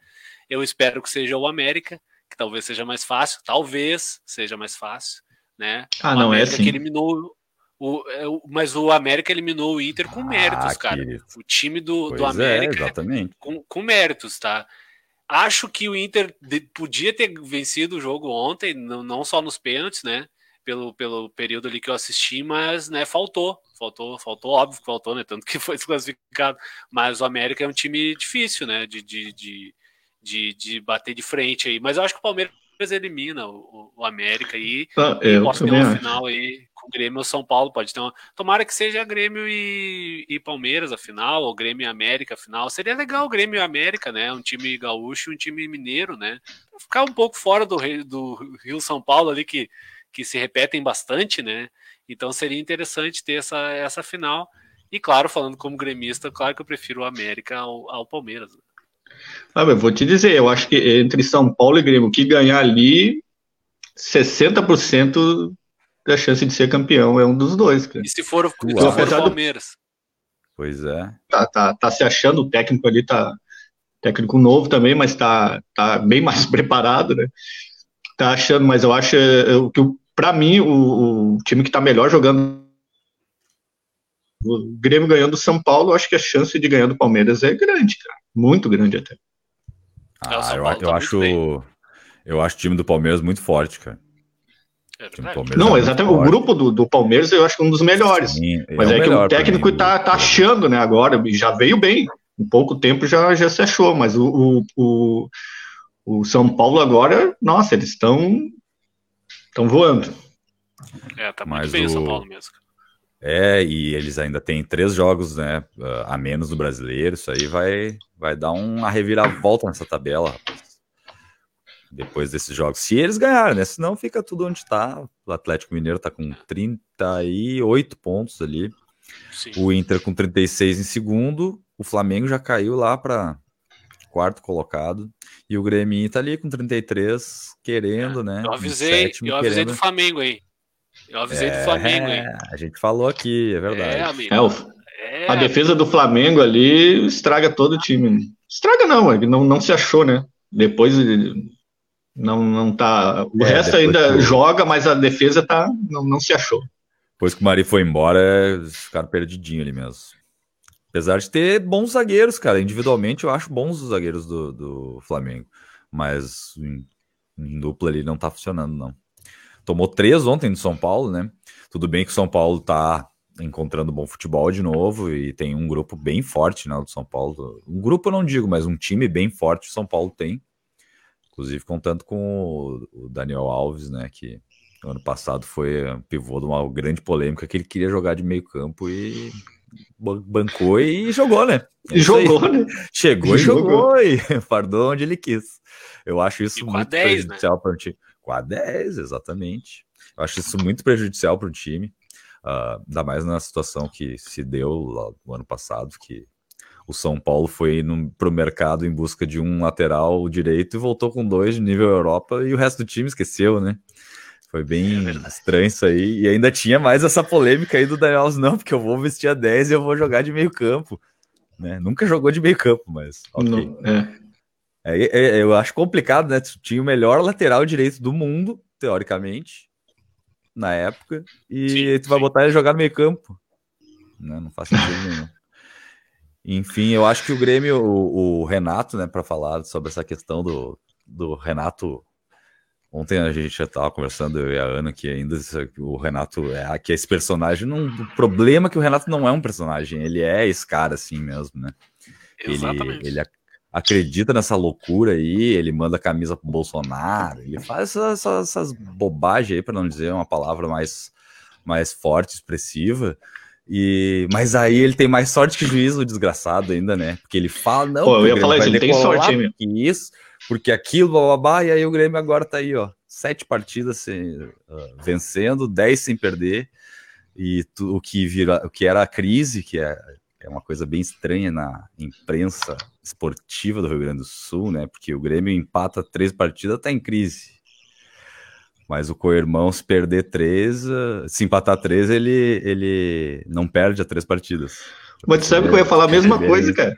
Eu espero que seja o América, que talvez seja mais fácil, talvez seja mais fácil, né? Ah, o não é América é assim. que eliminou é, o, mas o América eliminou o Inter com méritos, ah, cara. O time do, do é, América é, exatamente. Com, com méritos, tá? Acho que o Inter podia ter vencido o jogo ontem, não, não só nos pênaltis, né? Pelo, pelo período ali que eu assisti, mas né, faltou. Faltou, faltou, óbvio que faltou, né? Tanto que foi desclassificado. Mas o América é um time difícil, né? De, de, de, de, de bater de frente aí. Mas eu acho que o Palmeiras elimina o, o América aí ah, e pode ter uma final aí Grêmio ou São Paulo. Pode ter uma... Tomara que seja Grêmio e, e Palmeiras a final, ou Grêmio e América a final. Seria legal o Grêmio e América, né? Um time gaúcho e um time mineiro, né? Ficar um pouco fora do, do Rio São Paulo ali, que, que se repetem bastante, né? Então seria interessante ter essa, essa final. E claro, falando como gremista, claro que eu prefiro o América ao, ao Palmeiras. Ah, eu vou te dizer, eu acho que entre São Paulo e Grêmio, que ganhar ali, 60% da chance de ser campeão é um dos dois, cara. E se for, se for o Palmeiras? Pois é. Tá, tá, tá se achando, o técnico ali tá técnico novo também, mas tá, tá bem mais preparado, né? Tá achando, mas eu acho eu, que para mim o, o, time que tá melhor jogando o Grêmio ganhando do São Paulo, eu acho que a chance de ganhar do Palmeiras é grande, cara. Muito grande até. Ah, eu, eu tá acho. Eu acho o time do Palmeiras muito forte, cara. É não, é exatamente. O grupo do, do Palmeiras eu acho que é um dos melhores. Sim, é mas é, é que o técnico está tá achando, né? Agora, já veio bem. Em pouco tempo já, já se achou, mas o, o, o, o São Paulo agora, nossa, eles estão estão voando. É, tá muito mas bem o São Paulo mesmo. É, e eles ainda têm três jogos né, a menos do brasileiro. Isso aí vai, vai dar uma reviravolta nessa tabela, rapaz. Depois desses jogos. Se eles ganharem, né? Senão fica tudo onde está. O Atlético Mineiro está com 38 pontos ali. Sim. O Inter com 36 em segundo. O Flamengo já caiu lá para quarto colocado. E o Grêmio tá ali com 33, querendo, é, né? Eu avisei, sétimo, eu avisei querendo... do Flamengo aí. Eu avisei é, do Flamengo, hein? A gente falou aqui, é verdade. É, amigo. É, o, é, a defesa do Flamengo ali estraga todo o time. Estraga não, é não, não se achou, né? Depois não, não tá. O é, resto ainda que... joga, mas a defesa tá, não, não se achou. Depois que o Mari foi embora, ficaram perdidinho ali mesmo. Apesar de ter bons zagueiros, cara. Individualmente eu acho bons os zagueiros do, do Flamengo. Mas em, em dupla ali não tá funcionando, não tomou três ontem no São Paulo, né? Tudo bem que o São Paulo tá encontrando bom futebol de novo e tem um grupo bem forte, né, do São Paulo. Um grupo eu não digo, mas um time bem forte o São Paulo tem. Inclusive contando com o Daniel Alves, né, que ano passado foi pivô de uma grande polêmica que ele queria jogar de meio campo e bancou e jogou, né? É jogou, né? Chegou e jogou, jogou e fardou onde ele quis. Eu acho isso muito 10, né? prejudicial né? para o time. Com a 10, exatamente. Eu acho isso muito prejudicial para o time, uh, ainda mais na situação que se deu lá no ano passado, que o São Paulo foi para o mercado em busca de um lateral direito e voltou com dois de nível Europa e o resto do time esqueceu, né? Foi bem é estranho isso aí. E ainda tinha mais essa polêmica aí do Daniel Alves, não, porque eu vou vestir a 10 e eu vou jogar de meio campo. Né? Nunca jogou de meio campo, mas ok. Não, é. É, é, é, eu acho complicado, né? Tu tinha o melhor lateral direito do mundo, teoricamente, na época, e sim, tu vai sim. botar ele jogar no meio campo. Né? Não faz sentido nenhum. Enfim, eu acho que o Grêmio, o, o Renato, né, para falar sobre essa questão do, do Renato. Ontem a gente já estava conversando, eu e a Ana, que ainda o Renato é que esse personagem. Não, o problema é que o Renato não é um personagem, ele é esse cara assim mesmo, né? Exatamente. Ele, ele, acredita nessa loucura aí, ele manda camisa pro Bolsonaro, ele faz essas, essas bobagens aí, para não dizer uma palavra mais, mais forte, expressiva. E, mas aí ele tem mais sorte que juízo, o desgraçado ainda, né? Porque ele fala, não, Pô, eu ia falar isso, ele tem sorte, hein, que isso, porque aquilo, bababá, e aí o Grêmio agora tá aí, ó, sete partidas sem, uh, vencendo, dez sem perder, e tu, o, que vira, o que era a crise, que é, é uma coisa bem estranha na imprensa esportiva do Rio Grande do Sul, né? Porque o Grêmio empata três partidas, tá em crise. Mas o co-irmão, se perder três, se empatar três, ele, ele não perde a três partidas. Mas sabe que eu ia falar a mesma coisa, cara.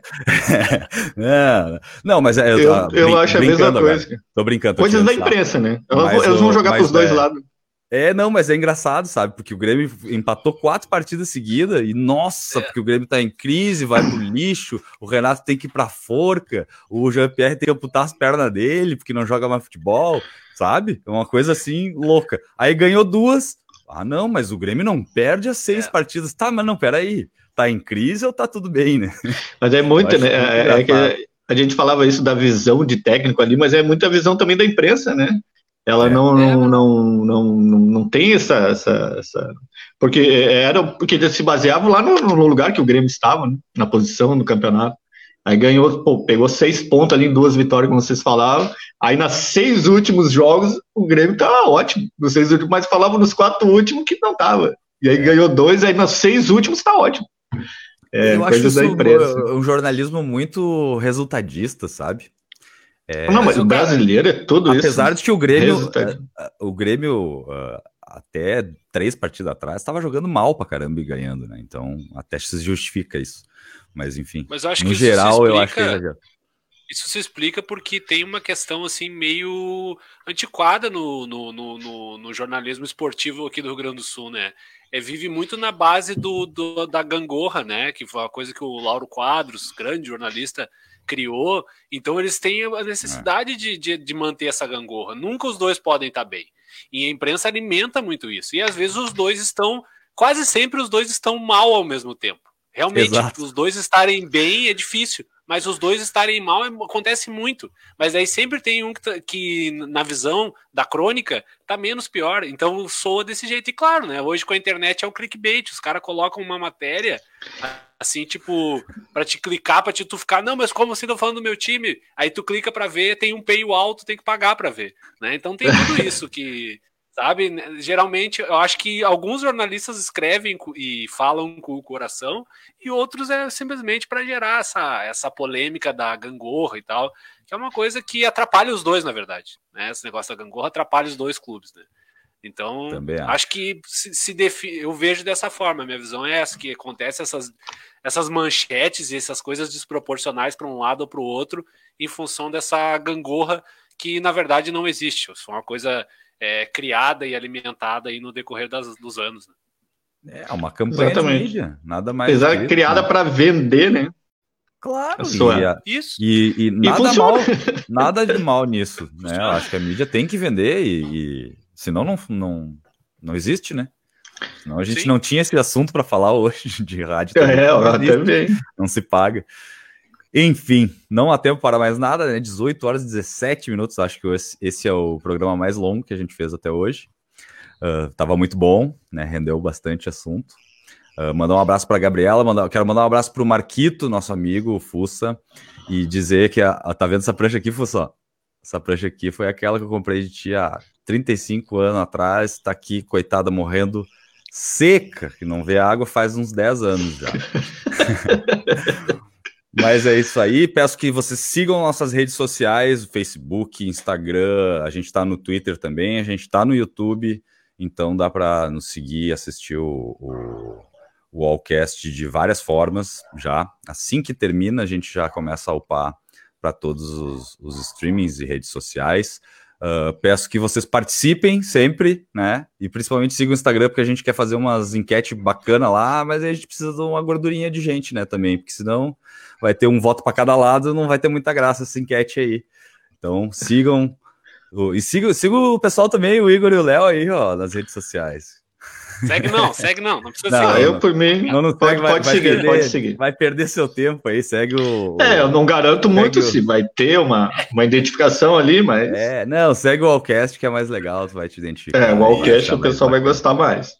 não, não, mas é, eu, eu, eu acho a mesma coisa. Agora. Tô brincando. Tô Coisas da imprensa, né? Elas, eles vão jogar pros dois é, lados. É, não, mas é engraçado, sabe? Porque o Grêmio empatou quatro partidas seguidas e, nossa, é. porque o Grêmio tá em crise, vai pro lixo, o Renato tem que ir pra forca, o Jean-Pierre tem que amputar as pernas dele porque não joga mais futebol, sabe? É uma coisa assim louca. Aí ganhou duas. Ah, não, mas o Grêmio não perde as seis é. partidas. Tá, mas não, peraí. Tá em crise ou tá tudo bem, né? Mas é muito, né? É, é que a gente falava isso da visão de técnico ali, mas é muita visão também da imprensa, né? Ela é, não, é, não, não, não, não, não tem essa, essa, essa, Porque era porque se baseava lá no, no lugar que o Grêmio estava, né? na posição do campeonato. Aí ganhou, pô, pegou seis pontos ali em duas vitórias, como vocês falavam. Aí nas seis últimos jogos, o Grêmio tava ótimo. Nos seis últimos, mas falavam nos quatro últimos que não tava. E aí é. ganhou dois, aí nos seis últimos tá ótimo. É, Eu acho da empresa. um jornalismo muito resultadista, sabe? É, não, mas, mas o brasileiro é tudo apesar isso. Apesar de que o Grêmio, é, é, o Grêmio uh, até três partidas atrás estava jogando mal pra caramba e ganhando, né? Então até se justifica isso. Mas enfim, mas eu acho no que geral explica, eu acho que isso se explica porque tem uma questão assim meio antiquada no, no, no, no, jornalismo esportivo aqui do Rio Grande do Sul, né? É, vive muito na base do, do, da gangorra, né? Que foi uma coisa que o Lauro Quadros, grande jornalista, criou, então eles têm a necessidade é. de, de, de, manter essa gangorra. Nunca os dois podem estar bem. E a imprensa alimenta muito isso. E às vezes os dois estão, quase sempre os dois estão mal ao mesmo tempo. Realmente, Exato. os dois estarem bem é difícil, mas os dois estarem mal é, acontece muito. Mas aí sempre tem um que, tá, que, na visão da crônica, tá menos pior. Então soa desse jeito. E claro, né? Hoje com a internet é o clickbait. Os caras colocam uma matéria assim, tipo, para te clicar, para te tu ficar, não, mas como assim tô falando do meu time? Aí tu clica para ver, tem um paywall alto, tem que pagar para ver, né? Então tem tudo isso que, sabe? Geralmente, eu acho que alguns jornalistas escrevem e falam com o coração e outros é simplesmente para gerar essa, essa polêmica da gangorra e tal, que é uma coisa que atrapalha os dois, na verdade, né? Esse negócio da gangorra atrapalha os dois clubes, né? Então, acho. acho. que se, se defi... eu vejo dessa forma. Minha visão é essa: que acontece essas, essas manchetes e essas coisas desproporcionais para um lado ou para o outro, em função dessa gangorra que na verdade não existe. Foi uma coisa é, criada e alimentada aí no decorrer das, dos anos. Né? É uma campanha Exatamente. de mídia, nada mais. Apesar criada né? para vender, né? Claro, e, a, Isso. E, e nada mal, nada de mal nisso, né? Eu acho que a mídia tem que vender e, e Senão não, não, não existe, né? Senão a gente Sim. não tinha esse assunto para falar hoje de rádio. É, também, também. Não se paga. Enfim, não há tempo para mais nada, né? 18 horas e 17 minutos. Acho que esse é o programa mais longo que a gente fez até hoje. Uh, tava muito bom, né? Rendeu bastante assunto. Uh, mandar um abraço para Gabriela, mandar, quero mandar um abraço para o Marquito, nosso amigo, o Fussa, e dizer que a, a, tá vendo essa prancha aqui, Fussa? Essa prancha aqui foi aquela que eu comprei de ti há 35 anos atrás, está aqui, coitada, morrendo seca, que não vê água faz uns 10 anos já. Mas é isso aí. Peço que vocês sigam nossas redes sociais, Facebook, Instagram. A gente está no Twitter também, a gente está no YouTube. Então dá para nos seguir, assistir o, o, o Allcast de várias formas já. Assim que termina, a gente já começa a upar para todos os, os streamings e redes sociais. Uh, peço que vocês participem sempre, né? E principalmente sigam o Instagram, porque a gente quer fazer umas enquetes bacana lá, mas a gente precisa de uma gordurinha de gente, né? Também, porque senão vai ter um voto para cada lado, não vai ter muita graça essa enquete aí. Então sigam. e sigam, sigam o pessoal também, o Igor e o Léo aí, ó, nas redes sociais. Segue não, segue não, não precisa não, seguir. Eu, por mim, não, não pode, vai, pode vai seguir, perder, pode seguir. Vai perder seu tempo aí, segue o... É, eu não garanto muito o... se vai ter uma, uma identificação ali, mas... É, não, segue o Allcast que é mais legal, tu vai te identificar. É, o Allcast o pessoal vai gostar mais.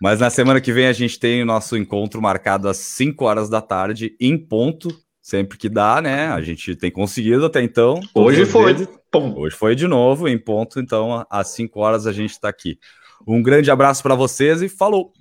Mas na semana que vem a gente tem o nosso encontro marcado às 5 horas da tarde, em ponto, sempre que dá, né? A gente tem conseguido até então. Hoje foi. Hoje foi de novo, em ponto, então às 5 horas a gente está aqui. Um grande abraço para vocês e falou!